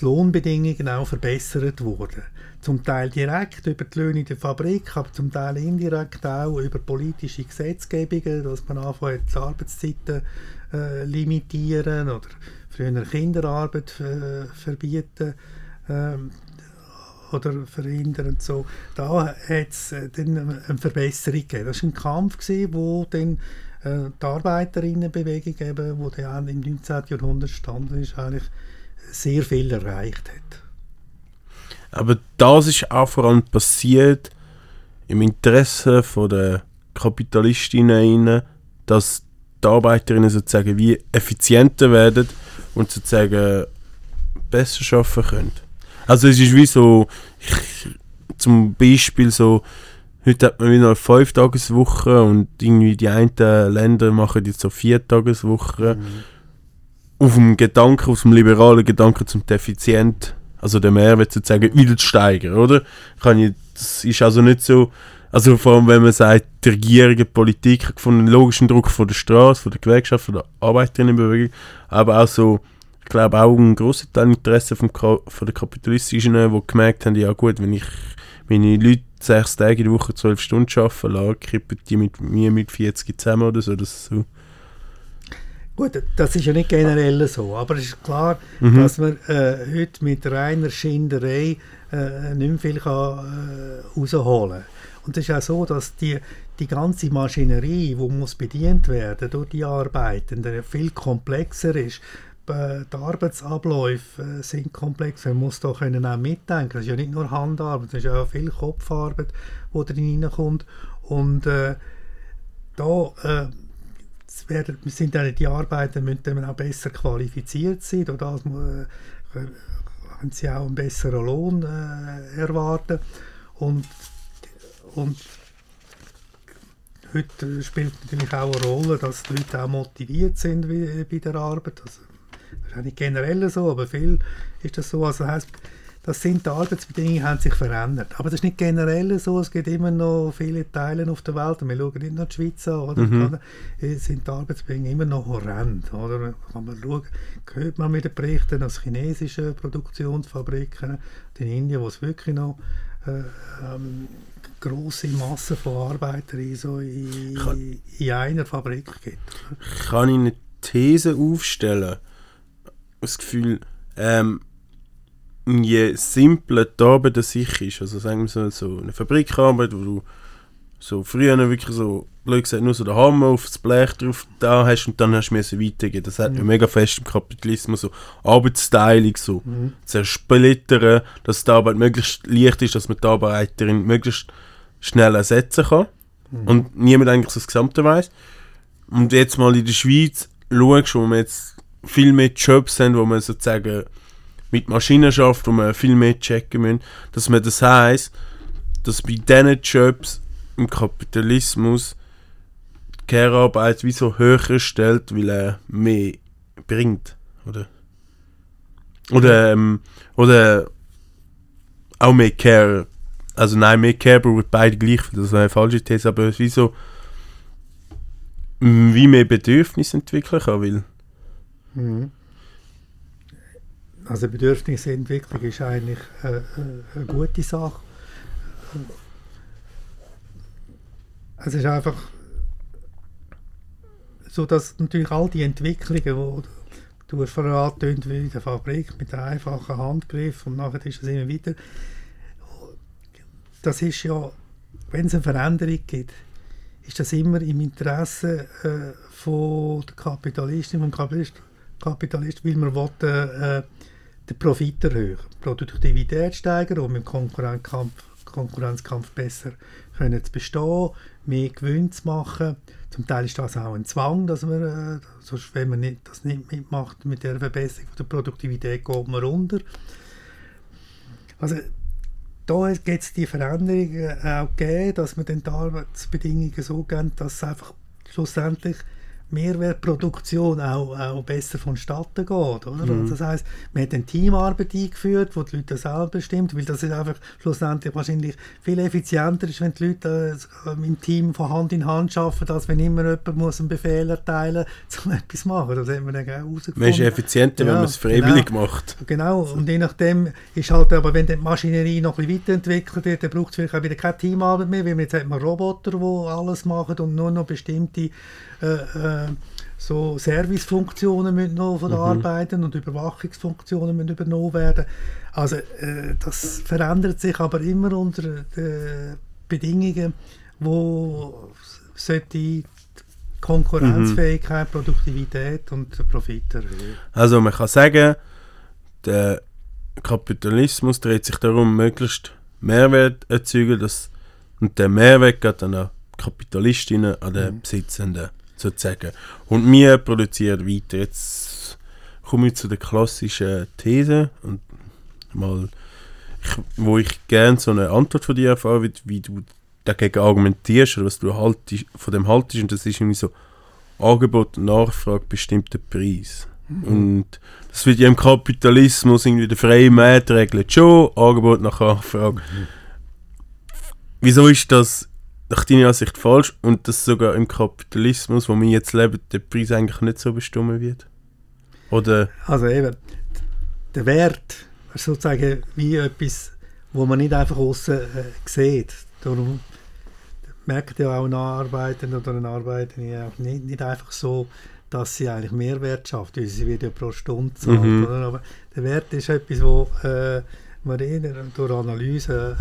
die Lohnbedingungen auch verbessert worden. Zum Teil direkt über die Löhne der Fabrik, aber zum Teil indirekt auch über politische Gesetzgebungen, dass man anfängt, die Arbeitszeiten äh, limitieren oder früher Kinderarbeit äh, verbieten ähm, oder verhindern so. Da hat es äh, eine Verbesserung gegeben. Das war ein Kampf, gewesen, wo dann äh, die Arbeiterinnenbewegung, eben, wo dann im 19. Jahrhundert standen ist, eigentlich sehr viel erreicht hat. Aber das ist auch vor allem passiert im Interesse der Kapitalistinnen, dass die Arbeiterinnen sozusagen wie effizienter werden und sozusagen besser arbeiten können. Also es ist wie so, ich, zum Beispiel so, heute hat man wieder eine Fünf-Tageswoche und irgendwie die einen Länder machen jetzt so Vier-Tageswoche. Auf dem Gedanken, aus dem liberalen Gedanken zum Defizient, also der Mehrwert sozusagen steigern, oder? Kann ich, das ist also nicht so, also vor allem wenn man sagt, die Regierung, die Politik hat gefunden, logischen Druck von der Straße, von der Gewerkschaft, von der Arbeiterinnenbewegung, aber auch so, ich glaube auch ein grosser Teil Interesse vom, von der kapitalistischen, die gemerkt haben, ja gut, wenn ich meine Leute sechs Tage in der Woche zwölf Stunden arbeiten lasse, kippen die mit mir mit 40 zusammen oder so, das ist so. Gut, das ist ja nicht generell so, aber es ist klar, Mhm. dass man äh, heute mit reiner Schinderei äh, nicht mehr viel kann, äh, rausholen Und es ist auch so, dass die, die ganze Maschinerie, die muss bedient werden durch die Arbeitenden, viel komplexer ist. Äh, Die Arbeitsabläufe äh, sind komplex, man muss da können auch mitdenken. Das ist ja nicht nur Handarbeit, es ist auch viel Kopfarbeit, die da reinkommt. Und äh, da äh, es werden, sind dann die Arbeiter müssen dann auch besser qualifiziert sein. Durch das äh, können sie auch einen besseren Lohn äh, erwarten. Und, und heute spielt natürlich auch eine Rolle, dass die Leute auch motiviert sind bei der Arbeit. Also, das ist nicht generell so, aber viel ist das so. Also heißt, das sind die Arbeitsbedingungen haben sich verändert. Aber das ist nicht generell so. Es gibt immer noch viele Teile auf der Welt. Und wir schauen nicht nur die Schweiz an. Oder? Mhm. sind die Arbeitsbedingungen immer noch horrend. Oder? Kann man schauen, hört man mit den Berichten aus chinesischen Produktionsfabriken in Indien, wo es wirklich noch äh, ähm, große Massen von Arbeitern in, so in, kann, in einer Fabrik gibt. Kann ich eine These aufstellen? Das Gefühl, ähm, je simpler die Arbeit an sich ist, also sagen wir so, so eine Fabrikarbeit, wo du so früher wirklich so, blöd gesagt, nur so den Hammer auf das Blech drauf da hast und dann hast du müssen weitergehen. Das hat mhm. mega fest im Kapitalismus so Arbeitsteilung, so mhm. zersplittern, dass die Arbeit möglichst leicht ist, dass man die Arbeiterin möglichst schnell ersetzen kann mhm. und niemand eigentlich so das Gesamte weiß. Und jetzt mal in der Schweiz schaust, wo wir jetzt viel mehr Jobs haben, wo man sozusagen mit Maschinen schafft, wo man viel mehr checken müssen, dass man das heißt, dass bei diesen Jobs im Kapitalismus die Care-Arbeit wie höher stellt, weil er mehr bringt, oder? Oder, ähm, oder auch mehr Care, also nein, mehr Care braucht beide gleich, das ist eine falsche These, aber es ist wie wie mehr Bedürfnisse entwickeln kann, weil mhm. Also Bedürfnisentwicklung ist eigentlich äh, äh, eine gute Sache. Es ist einfach so, dass natürlich all die Entwicklungen, die du hast vorher wie in der Fabrik mit einem einfachen Handgriff und nachher ist es immer weiter, das ist ja, wenn es eine Veränderung gibt, ist das immer im Interesse äh, von der Kapitalistin und Kapitalist, Kapitalist, weil man will, äh, den Profit erhöhen, die Produktivität steigern, um im Konkurrenzkampf, Konkurrenzkampf besser können zu bestehen, mehr Gewinn zu machen. Zum Teil ist das auch ein Zwang, dass man, äh, sonst, wenn man nicht, das nicht mitmacht mit der Verbesserung der Produktivität, geht man runter. Also da gibt es die Veränderungen auch gegeben, dass man den Arbeitsbedingungen so geben, dass es einfach schlussendlich Mehrwertproduktion auch, auch besser vonstatten geht. Oder? Mhm. Das heißt, man hat eine Teamarbeit eingeführt, wo die Leute selber bestimmt, weil das ist einfach schlussendlich wahrscheinlich viel effizienter ist, wenn die Leute äh, im Team von Hand in Hand arbeiten, als wenn immer jemand muss einen Befehl erteilen muss, um etwas zu machen. Das hat man dann auch herausgefunden. Man ist effizienter, ja, wenn man es freiwillig genau, macht. Genau, und je nachdem ist halt, aber wenn die Maschinerie noch ein bisschen weiterentwickelt wird, dann braucht es vielleicht auch wieder keine Teamarbeit mehr, weil jetzt hat man Roboter, die alles machen und nur noch bestimmte äh, äh, so Servicefunktionen müssen noch von der mhm. Arbeiten und Überwachungsfunktionen müssen übernommen werden. Also äh, das verändert sich aber immer unter den Bedingungen, wo sollte die Konkurrenzfähigkeit, mhm. Produktivität und Profit erhöhen. Also man kann sagen, der Kapitalismus dreht sich darum, möglichst Mehrwert zu erzeugen, dass, und der Mehrwert geht an Kapitalistinnen, an den mhm. Besitzenden sozusagen. Und wir produzieren weiter. Jetzt komme ich zu der klassischen These und mal, ich, wo ich gerne so eine Antwort von dir erfahre, wie, wie du dagegen argumentierst oder was du haltest, von dem haltest. Und das ist irgendwie so Angebot und Nachfrage bestimmter Preis. Mhm. Und das wird ja im Kapitalismus irgendwie der freie Markt regelt schon, Angebot nach Nachfrage. Mhm. Wieso ist das nach deiner Ansicht falsch und dass sogar im Kapitalismus, wo wir jetzt leben, der Preis eigentlich nicht so bestimmt wird? Oder? Also eben, der Wert ist sozusagen wie etwas, wo man nicht einfach außen äh, sieht. Darum merkt ja auch ein Arbeiter oder ein Arbeiter ja auch nicht, nicht einfach so, dass sie eigentlich Mehrwert schafft, weil sie wird ja pro Stunde zahlt. Mhm. Aber der Wert ist etwas, wo äh, man durch Analyse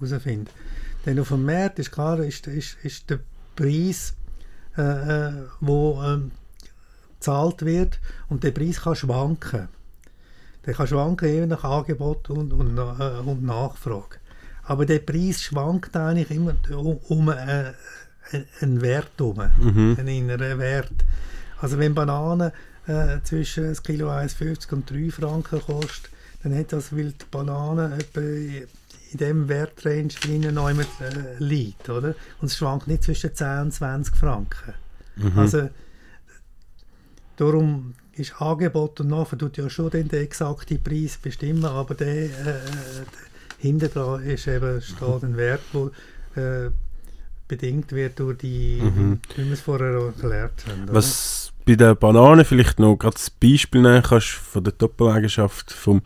herausfindet. Äh, denn auf dem Markt ist klar, ist, ist, ist der Preis, äh, äh wo ähm, gezahlt wird und der Preis kann schwanken. Der kann schwanken je nach Angebot und, und, äh, und Nachfrage. Aber der Preis schwankt eigentlich immer um, um äh, einen Wert herum, mhm. einen inneren Wert. Also wenn Bananen äh, zwischen ein Kilo 1,50 und 3 Franken kostet, dann hat das, weil die Banane etwa in dem Wertrange drinnen noch immer äh, liegt, oder? Und es schwankt nicht zwischen 10 und 20 Franken. Mhm. Also darum ist Angebot und Nachfrage tut ja schon den, exakten Preis bestimmen, aber der, äh, der hinter dran ist eben steht ein Wert, der äh, bedingt wird durch die, Mhm. wie wir es vorher auch erklärt haben. oder? Was bei der Banane vielleicht noch gerade das Beispiel nehmen kannst von der Doppeleigenschaft vom,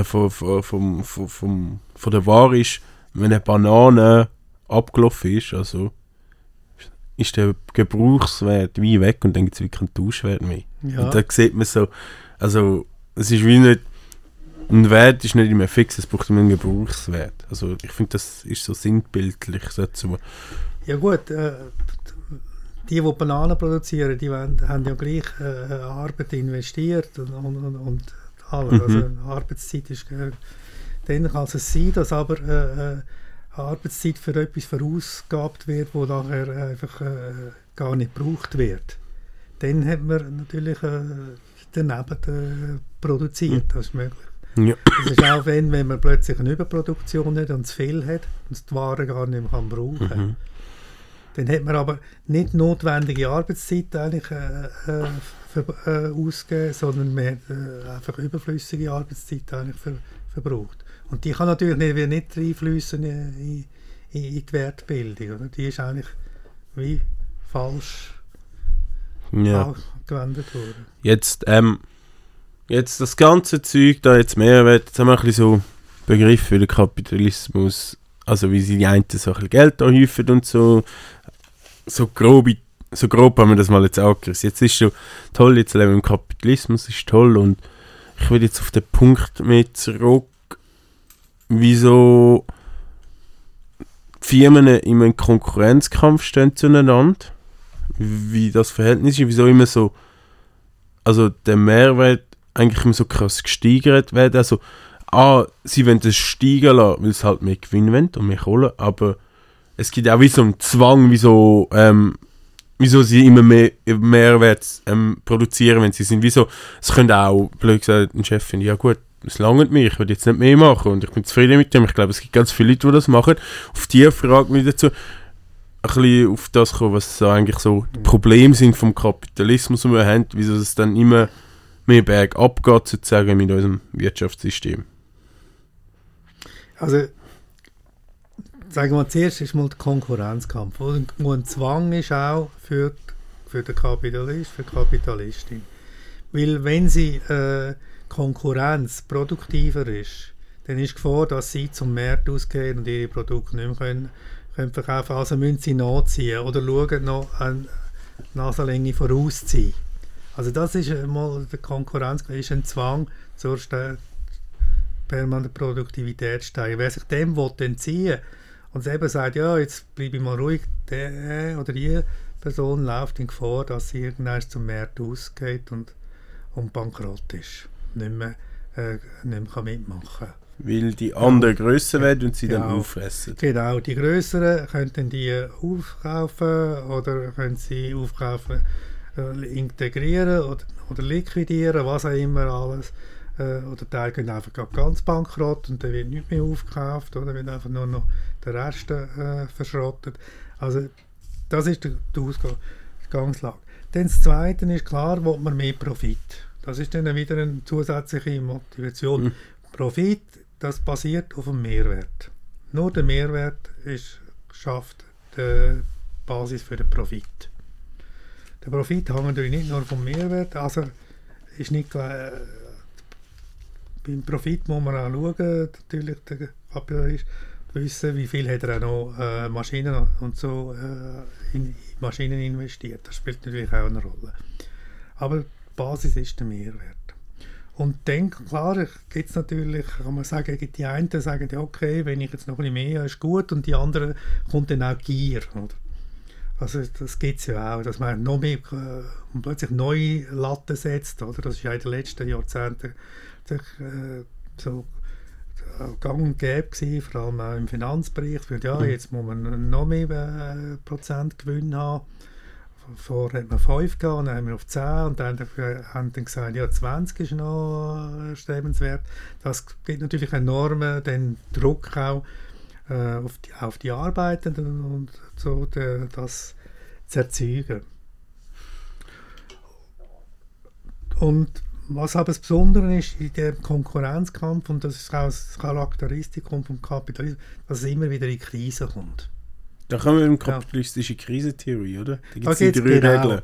äh, vom, vom, vom, vom, von der Ware ist, wenn eine Banane abgelaufen ist, also ist der Gebrauchswert wie weg und dann gibt es wirklich keinen Tauschwert mehr. Ja, Und da sieht man so, also es ist wie nicht, ein Wert ist nicht immer fix, es braucht immer einen Gebrauchswert. Also ich finde, das ist so sinnbildlich dazu. ja gut, äh, die, die Bananen produzieren, die haben ja gleich äh, Arbeit investiert und, und, und, und alles. Mhm. Also Arbeitszeit ist äh, dann kann es sein, dass aber äh, äh, Arbeitszeit für etwas verausgabt wird, wo nachher einfach äh, gar nicht gebraucht wird. Dann hat man natürlich äh, daneben äh, produziert, das ist möglich. Ja. Das ist auch wenn, wenn man plötzlich eine Überproduktion hat und zu viel hat und die Ware gar nicht mehr kann brauchen Mhm. Dann hat man aber nicht notwendige Arbeitszeit eigentlich äh, äh, ausgegeben, sondern man hat äh, einfach überflüssige Arbeitszeit eigentlich ver, verbraucht. Und die kann natürlich nicht, nicht reinfließen in, in, in die Wertbildung. Oder? Die ist eigentlich wie falsch Ja. angewendet worden. Jetzt, ähm, jetzt das ganze Zeug da jetzt Mehrwert, jetzt haben wir ein bisschen so Begriff für den Kapitalismus, also wie sie die einen so ein bisschen Geld anhäufen und so, so grob, so grob haben wir das mal jetzt angerissen. Jetzt ist schon toll, jetzt leben wir im Kapitalismus, ist toll und ich will jetzt auf den Punkt mit zurück, wieso Firmen immer in Konkurrenzkampf stehen zueinander, wie das Verhältnis ist, wieso immer so also der Mehrwert eigentlich immer so krass gesteigert wird. Also, ah, sie wollen das steigen lassen, weil sie halt mehr Gewinn wollen und mehr Kohle, aber es gibt auch wie so einen Zwang, wieso, ähm, wieso sie immer mehr Mehrwert ähm, produzieren, wenn sie sind. Wieso, es könnte auch, blöd gesagt, ein Chef finden, ja gut, es langt mir, ich will jetzt nicht mehr machen und ich bin zufrieden mit dem. Ich glaube, es gibt ganz viele Leute, die das machen. Auf die Frage wieder dazu, ein bisschen auf das kommen, was eigentlich so die Probleme sind vom Kapitalismus, den wir haben, wieso es dann immer mehr bergab geht, sozusagen, mit unserem Wirtschaftssystem. Also, sagen wir zuerst ist mal der Konkurrenzkampf, wo ein, Zwang ist auch für, für den Kapitalist, für die Kapitalistin. Weil wenn sie äh, Konkurrenz produktiver ist, dann ist die Gefahr, dass sie zum Markt ausgehen und ihre Produkte nicht mehr können, können verkaufen. Also müssen sie nachziehen oder schauen, noch eine Nasenlänge vorausziehen. Also das ist mal der Konkurrenz, ist ein Zwang zur Ste- permanente Produktivität steigen. Wer sich dem will entziehen und selber sagt, ja, jetzt bleibe ich mal ruhig, der oder die Person läuft in Gefahr, dass sie irgendwann zum Markt ausgeht und, und bankrott ist. Nicht mehr, äh, nicht mehr kann mitmachen. Weil die anderen grösser werden und sie dann Ja. auffressen. Genau, die größeren könnten die aufkaufen oder können sie aufkaufen, äh, integrieren oder, oder liquidieren, was auch immer alles. Äh, oder Teil gehen einfach ganz bankrott und dann wird nicht mehr aufgekauft oder wird einfach nur noch der Rest äh, verschrottet. Also das ist die, die Ausgangslage. Dann das Zweite ist klar, will man mehr Profit. Das ist dann wieder eine zusätzliche Motivation. Mhm. Profit, das basiert auf dem Mehrwert. Nur der Mehrwert ist, schafft die Basis für den Profit. Der Profit hängt natürlich nicht nur vom Mehrwert, also ist nicht äh, beim Profit muss man auch schauen, natürlich der Kapitalist wissen, wie viel hat er auch noch äh, Maschinen und so äh, in, in Maschinen investiert. Das spielt natürlich auch eine Rolle. Aber die Basis ist der Mehrwert. Und dann, klar, gibt es natürlich, kann man sagen, gibt die einen sagen, okay, wenn ich jetzt noch ein bisschen mehr ist gut, und die anderen kommt dann auch Gier. Oder? Also das gibt es ja auch, dass man noch mehr äh, plötzlich neue Latten setzt. Oder? Das ist ja in den letzten Jahrzehnten sich, äh, so gang und gäbe gewesen, vor allem auch im Finanzbereich. Weil, ja, Mhm. jetzt muss man noch mehr äh, Prozent Gewinn haben vorher hat man 5 gehabt, dann haben wir auf 10 und dann haben dann gesagt, ja 20 ist noch erstrebenswert. Das gibt natürlich enormen den Druck auch äh, auf, die, auf die Arbeitenden und so der, das zu erzeugen. Und was aber das Besondere ist in dem Konkurrenzkampf, und das ist auch das Charakteristikum vom Kapitalismus, dass es immer wieder in Krise kommt. Da kommen wir in kapitalistische Krisentheorie, oder? Da gibt es die drei genau. Regeln.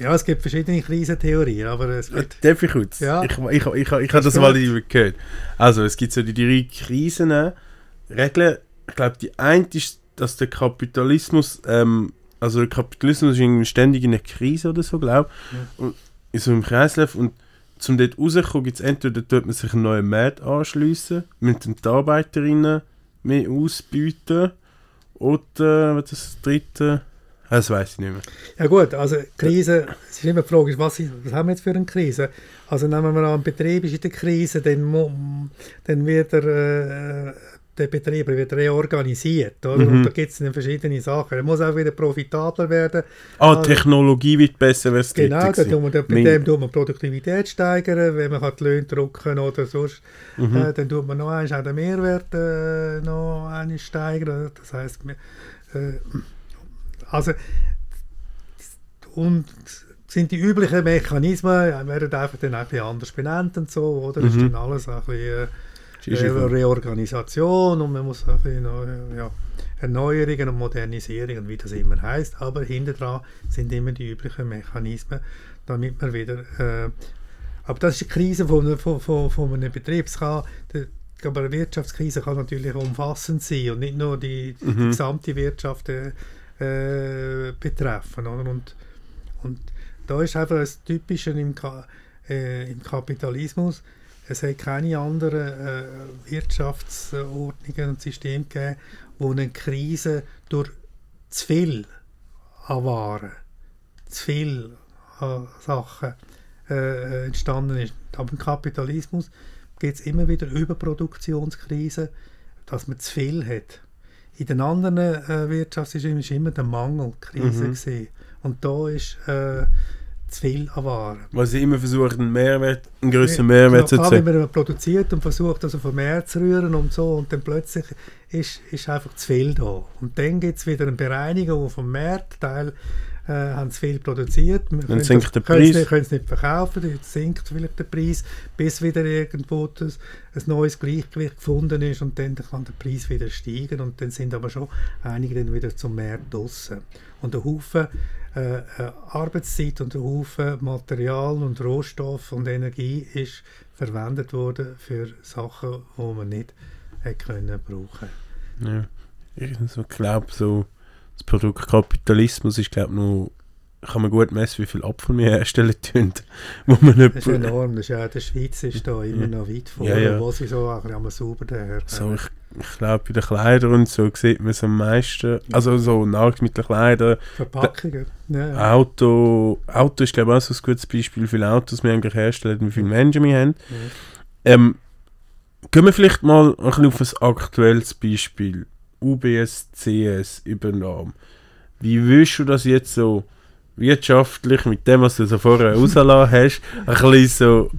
Ja, es gibt verschiedene Krisentheorien, aber es Äh, gibt... Darf ich kurz? Ja. Ich, ich, ich, ich, habe das mal gehört. Also, es gibt so die drei Krisen. Regeln. Ich glaube, die eine ist, dass der Kapitalismus, ähm, also der Kapitalismus ist irgendwie ständig in einer Krise oder so, glaube ich. In so einem Kreislauf. Und zum dort rauszukommen, gibt es entweder tut man sich einen neuen Markt anschliessen, mit den Arbeiterinnen mehr ausbieten, oder was ist das dritte? Ah, Das weiß ich nicht mehr. Ja gut, also Krise, es ist immer die Frage, was, was haben wir jetzt für eine Krise? Also nehmen wir an, ein Betrieb ist in der Krise, dann, dann wird er, äh, der Betrieb wird reorganisiert. Oder? Mhm. Und da gibt es dann verschiedene Sachen. Er muss auch wieder profitabler werden. Ah, Also- Technologie wird besser, das Genau, da tun wir, da, bei dem tut man Produktivität steigern, wenn man kann die Löhne drucken oder sonst, Mhm. äh, dann tut man noch einmal auch den Mehrwert äh, noch einmal steigern. Das heisst, wir, äh, also und sind die üblichen Mechanismen, werden einfach dann auch ein bisschen anders benannt und so, oder? Das ist Mhm. dann alles ein bisschen Ist voll. Reorganisation und man muss ein bisschen ja, Erneuerungen und Modernisierungen, wie das immer heißt, aber hinter dran sind immer die üblichen Mechanismen, damit man wieder äh, aber das ist eine Krise von, von, von, von einem Betrieb. Es kann, der, aber eine Wirtschaftskrise kann natürlich umfassend sein und nicht nur die, die Mhm. gesamte Wirtschaft äh, äh, betreffen. Oder? Und, und da ist einfach das Typische im, Ka äh, im Kapitalismus, es hat keine anderen äh, Wirtschaftsordnungen und Systeme gegeben, wo eine Krise durch zu viel an Waren, zu viel an Sachen äh, entstanden ist. Aber im Kapitalismus gibt es immer wieder Überproduktionskrisen, dass man zu viel hat. In den anderen äh, Wirtschaftssystemen war immer der Mangel die Krise. Mhm. gewesen. Und da ist äh, zu viel an Waren. Weil sie immer versuchen, einen Mehrwert, einen größeren Ja, Mehrwert zu klar, wenn man produziert und versucht, das auf den Markt zu rühren und so, und dann plötzlich ist, ist einfach zu viel da. Und dann gibt es wieder eine Bereinigung auf dem Markt. Teil äh, haben zu viel produziert. Können sinkt der Preis. Nicht, können es nicht verkaufen, dann sinkt vielleicht der Preis, bis wieder irgendwo das, ein neues Gleichgewicht gefunden ist und dann kann der Preis wieder steigen und dann sind aber schon einige dann wieder zum Markt draussen. Und ein Haufen äh, äh, Arbeitszeit und ein Haufen Material und Rohstoff und Energie ist verwendet worden für Sachen, die man nicht hätte können brauchen. Ja. Ich so glaube, so, das Produkt Kapitalismus ist, glaube noch kann man gut messen, wie viel Apfel wir herstellen tun. Wo man nicht Das ist enorm. Das ist ja, der Schweiz ist da immer noch weit vor, Ja, ja. wo sie so am sauber daher. so, ich, ich glaube, bei den Kleidern und so sieht man es am meisten. Also so Nahrungsmittelkleider, Verpackungen. Ja, ja. Auto. Auto ist, glaube ich, auch so ein gutes Beispiel, wie viele Autos wir eigentlich herstellen, wie viele Menschen wir haben. Ja. Ähm, gehen wir vielleicht mal ein bisschen auf ein aktuelles Beispiel. UBS, CS, Übernahme. Wie willst du das jetzt so wirtschaftlich mit dem, was du so vorher rausgelassen hast, ein bisschen so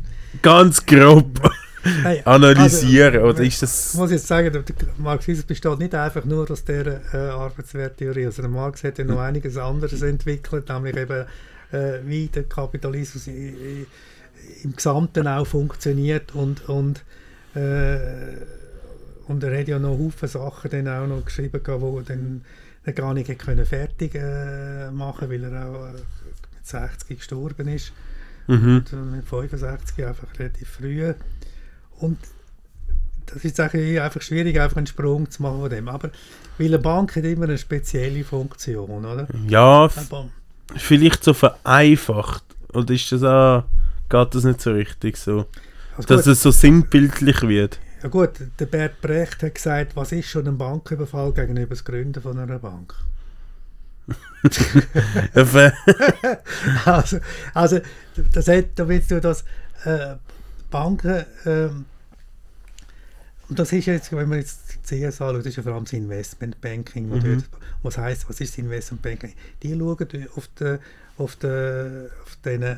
ganz grob Hey, analysieren? also, Oder ist Ich das... muss jetzt sagen, der Marxismus besteht nicht einfach nur aus dieser äh, Arbeitswerttheorie. Also der Marx hat ja noch einiges anderes entwickelt, nämlich eben, äh, wie der Kapitalismus i, i, im Gesamten auch funktioniert und, und, äh, und er hat ja noch Haufen Sachen dann auch noch geschrieben, die er dann er gar nicht können fertig äh, machen weil er auch äh, mit 60 gestorben ist. Mhm. Und, äh, mit 65 einfach relativ früh. Und das ist eigentlich einfach schwierig, einfach einen Sprung zu machen von dem. Aber weil eine Bank hat immer eine spezielle Funktion, oder? Ja, Aber, vielleicht so vereinfacht. Oder ist das auch... Geht das nicht so richtig so? also Dass gut, es so sinnbildlich wird. ja gut, der Bert Brecht hat gesagt, was ist schon ein Banküberfall gegenüber das Gründen von einer Bank? Also, also das hat, da willst du das äh, Banken, ähm, und das ist jetzt, wenn man jetzt die CS anschaut, das ist ja vor allem das Investmentbanking. Mhm. Was heißt, was ist das Investmentbanking? Die schauen auf den auf den, auf den äh,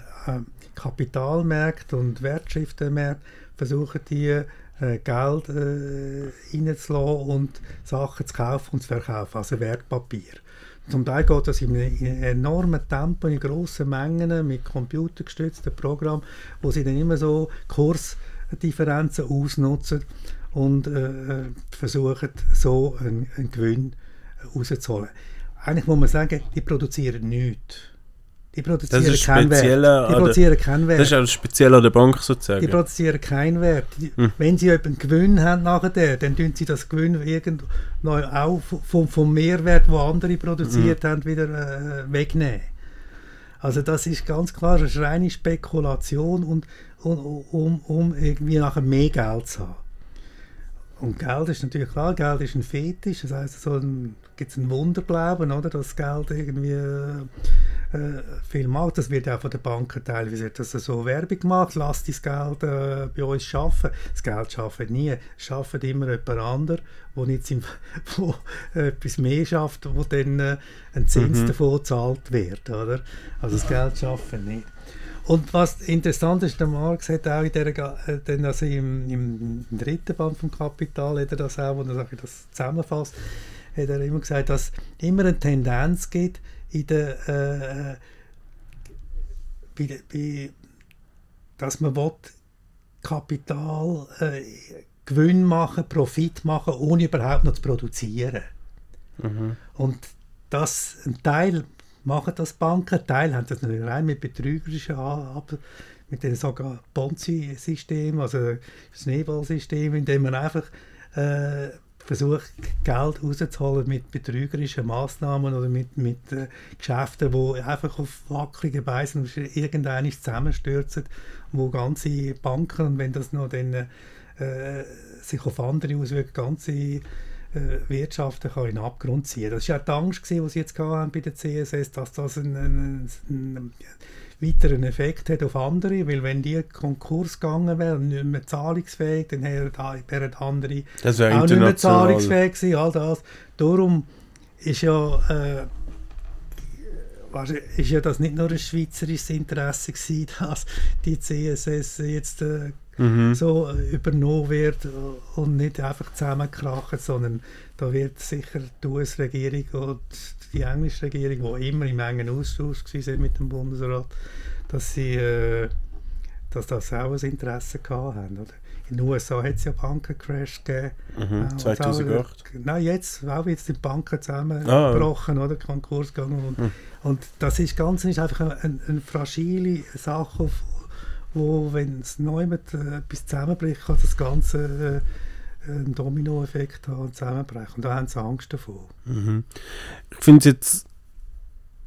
Kapitalmärkten und Wertschriftenmärkten, versuchen die äh, Geld äh, reinzulassen und Sachen zu kaufen und zu verkaufen, also Wertpapier. Zum Teil geht das in einem enormen Tempo, in grossen Mengen, mit computergestützten Programmen, wo sie dann immer so Kursdifferenzen ausnutzen und äh, versuchen, so einen, einen Gewinn rauszuholen. Eigentlich muss man sagen, die produzieren nichts. Die produzieren das ist keinen Wert. Die produzieren keinen Wert. Das ist auch speziell an der Bank sozusagen. Die produzieren keinen Wert. Hm. Wenn sie einen Gewinn haben nachher, dann tun sie das Gewinn irgendwo auch vom, vom Mehrwert, den andere produziert hm. haben, wieder äh, wegnehmen. Also das ist ganz klar eine reine Spekulation und, und, um, um irgendwie nachher mehr Geld zu haben. Und Geld ist natürlich klar, Geld ist ein Fetisch, das heißt, so gibt es einen Wunderglauben, oder, dass Geld irgendwie äh, viel macht. Das wird auch von den Banken teilweise das so Werbung gemacht, lasst das Geld äh, bei uns schaffen. Das Geld schafft nie, es schafft immer jemand anderes, wo nicht im, wo etwas mehr schafft, wo dann äh, ein Zins mhm. davon gezahlt wird, oder? Also das Geld schafft nicht. Und was interessant ist, der Marx hat auch in der, äh, also im, im, dritten Band vom Kapital, hat er das auch, wo er das zusammenfasst, hat er immer gesagt, dass es immer eine Tendenz gibt, in der, äh, bei, bei, dass man will, Kapital äh, Gewinn machen, Profit machen, ohne überhaupt noch zu produzieren. Mhm. Und das, ein Teil machen das Banken, Teil haben das natürlich rein mit betrügerischen aber mit den sogar Ponzi-System, also Schneeballsystem, in dem man einfach äh, versucht, Geld rauszuholen mit betrügerischen Massnahmen oder mit, mit äh, Geschäften, die einfach auf wackeligen Beisen irgendeines zusammenstürzen, wo ganze Banken, wenn das noch dann äh, sich auf andere auswirkt, ganze äh, Wirtschaften kann in den Abgrund ziehen. Das war ja die Angst, die sie jetzt haben bei der CSS, dass das ein, ein, ein weiteren Effekt hat auf andere, weil wenn die Konkurs gegangen wären, nicht mehr zahlungsfähig, dann wären andere auch nicht mehr zahlungsfähig gewesen, all das. Darum ist ja, äh, ist ja das nicht nur ein schweizerisches Interesse gewesen, dass die CSS jetzt äh, mhm. so äh, übernommen wird und nicht einfach zusammenkrachen, sondern da wird sicher die US-Regierung und die englische Regierung, die immer im engen Austausch war mit dem Bundesrat, dass sie äh, dass das auch ein Interesse gehabt haben. Oder? In den USA hat es ja Bankencrash gegeben. Mhm, äh, 2008? Auch, nein, jetzt, auch jetzt die Banken zusammengebrochen, ah. oder? Konkurs gegangen. Und, mhm. und das ist ganz ist einfach eine, eine, eine fragile Sache, auf, wo, wenn es neu mit äh, etwas zusammenbricht, kann das Ganze äh, einen Dominoeffekt haben und zusammenbrechen. Und da haben sie Angst davor. Mhm. Ich finde es jetzt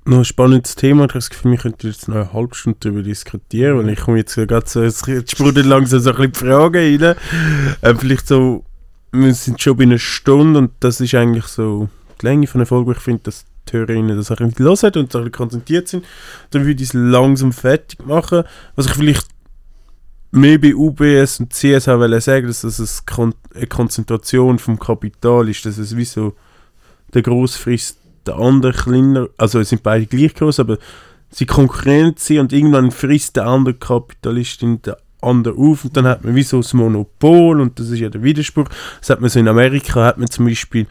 noch ein spannendes Thema. Ich habe das Gefühl, wir könnten jetzt noch eine halbe Stunde darüber diskutieren, weil ich komme jetzt gerade so, jetzt sprudelt langsam so ein bisschen die Fragen rein. Ähm, vielleicht so, wir sind schon bei einer Stunde und das ist eigentlich so die Länge von der Folge, ich finde, dass die Hörerinnen das ein bisschen hören und ein bisschen konzentriert sind. Dann würde ich es langsam fertig machen. Was ich vielleicht mehr bei UBS und CS auch sagen, dass das eine Konzentration vom Kapital ist, dass es wie so der Grossfrist der andere kleiner, also es sind beide gleich groß, aber sie konkurrieren sie und irgendwann frisst der andere Kapitalist in der andere auf und dann hat man wie so das Monopol und das ist ja der Widerspruch. Das hat man so in Amerika, hat man zum Beispiel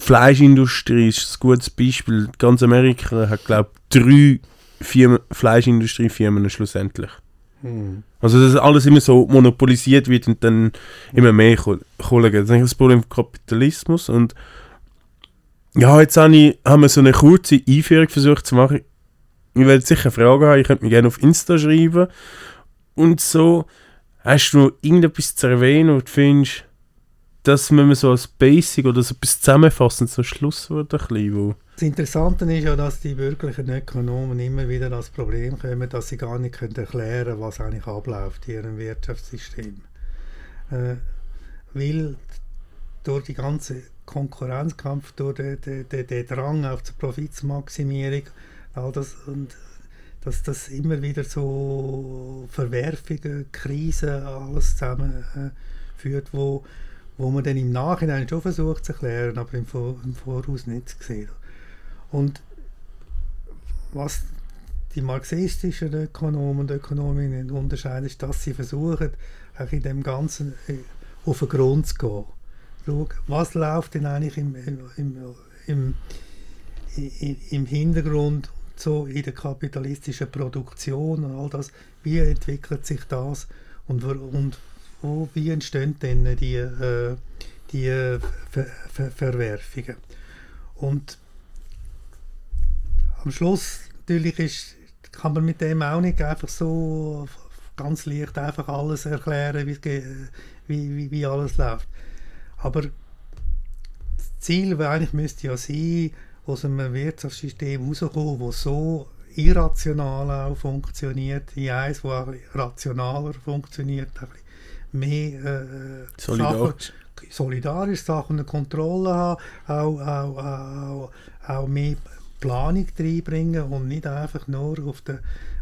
die Fleischindustrie ist ein gutes Beispiel. Ganz Amerika hat, glaube ich, drei Firmen, Fleischindustriefirmen schlussendlich. Hm. Also dass alles immer so monopolisiert wird und dann immer mehr kommen. Das ist eigentlich das Problem des Kapitalismus und ja, jetzt habe ich, haben wir so eine kurze Einführung versucht zu machen. Ich werde sicher Fragen haben, ich könnte mir gerne auf Insta schreiben. Und so, hast du noch irgendetwas zu erwähnen, wo du findest, dass wir so als Basic oder so etwas zusammenfassend, so Schlusswort ein bisschen, das Interessante ist ja, dass die wirklichen Ökonomen immer wieder das Problem kommen, dass sie gar nicht können erklären können, was eigentlich abläuft in ihrem Wirtschaftssystem. Äh, weil durch die ganze Konkurrenzkampf, durch den, den, den, Drang auf die Profitmaximierung, all das, und dass das immer wieder so Verwerfungen, Krisen, alles zusammen äh, wo, wo man dann im Nachhinein schon versucht zu erklären, aber im, Vor im Voraus nicht sieht. Und was die marxistischen Ökonomen und Ökonominnen unterscheiden, ist, dass sie versuchen, auch in dem Ganzen äh, auf den Grund zu gehen. Schau, was läuft denn eigentlich im, im, im, im, im Hintergrund so in der kapitalistischen Produktion und all das, wie entwickelt sich das und, und wo, wie entstehen denn die, äh, die Ver Ver Verwerfungen. Und am Schluss natürlich ist, kann man mit dem auch nicht einfach so ganz leicht einfach alles erklären, wie, wie, wie alles läuft. Aber das Ziel eigentlich müsste ja sein, aus einem Wirtschaftssystem rauskommen, das so irrational auch funktioniert, in eins, das rationaler funktioniert, ein mehr äh, solidarisch. Sachen, solidarisch Sachen unter Kontrolle haben, auch, auch, auch, auch mehr Planung reinbringen und nicht einfach nur auf den,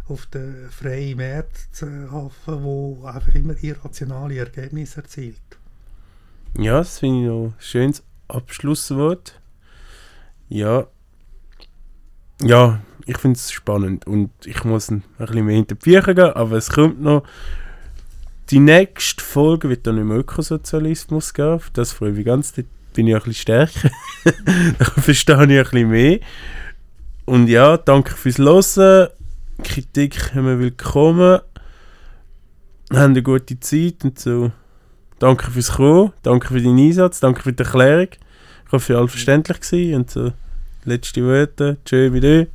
auf den freien Markt zu hoffen, wo einfach immer irrationale Ergebnisse erzielt. Ja, das finde ich noch ein schönes Abschlusswort. Ja. Ja, ich finde es spannend und ich muss ein, bisschen mehr hinter die Bücher gehen, aber es kommt noch. Die nächste Folge wird dann im Ökosozialismus gehen. Das freue ich mich ganz. Da bin ich ein bisschen stärker. da verstehe ich ein bisschen mehr. Und ja, danke fürs Hören. Kritik wir willkommen. Haben eine gute Zeit und so. Danke fürs Kommen, danke für deinen Einsatz, danke für die Erklärung. Ich hoffe, für alle verständlich gewesen und so. Letzte Worte. Tschö, wieder.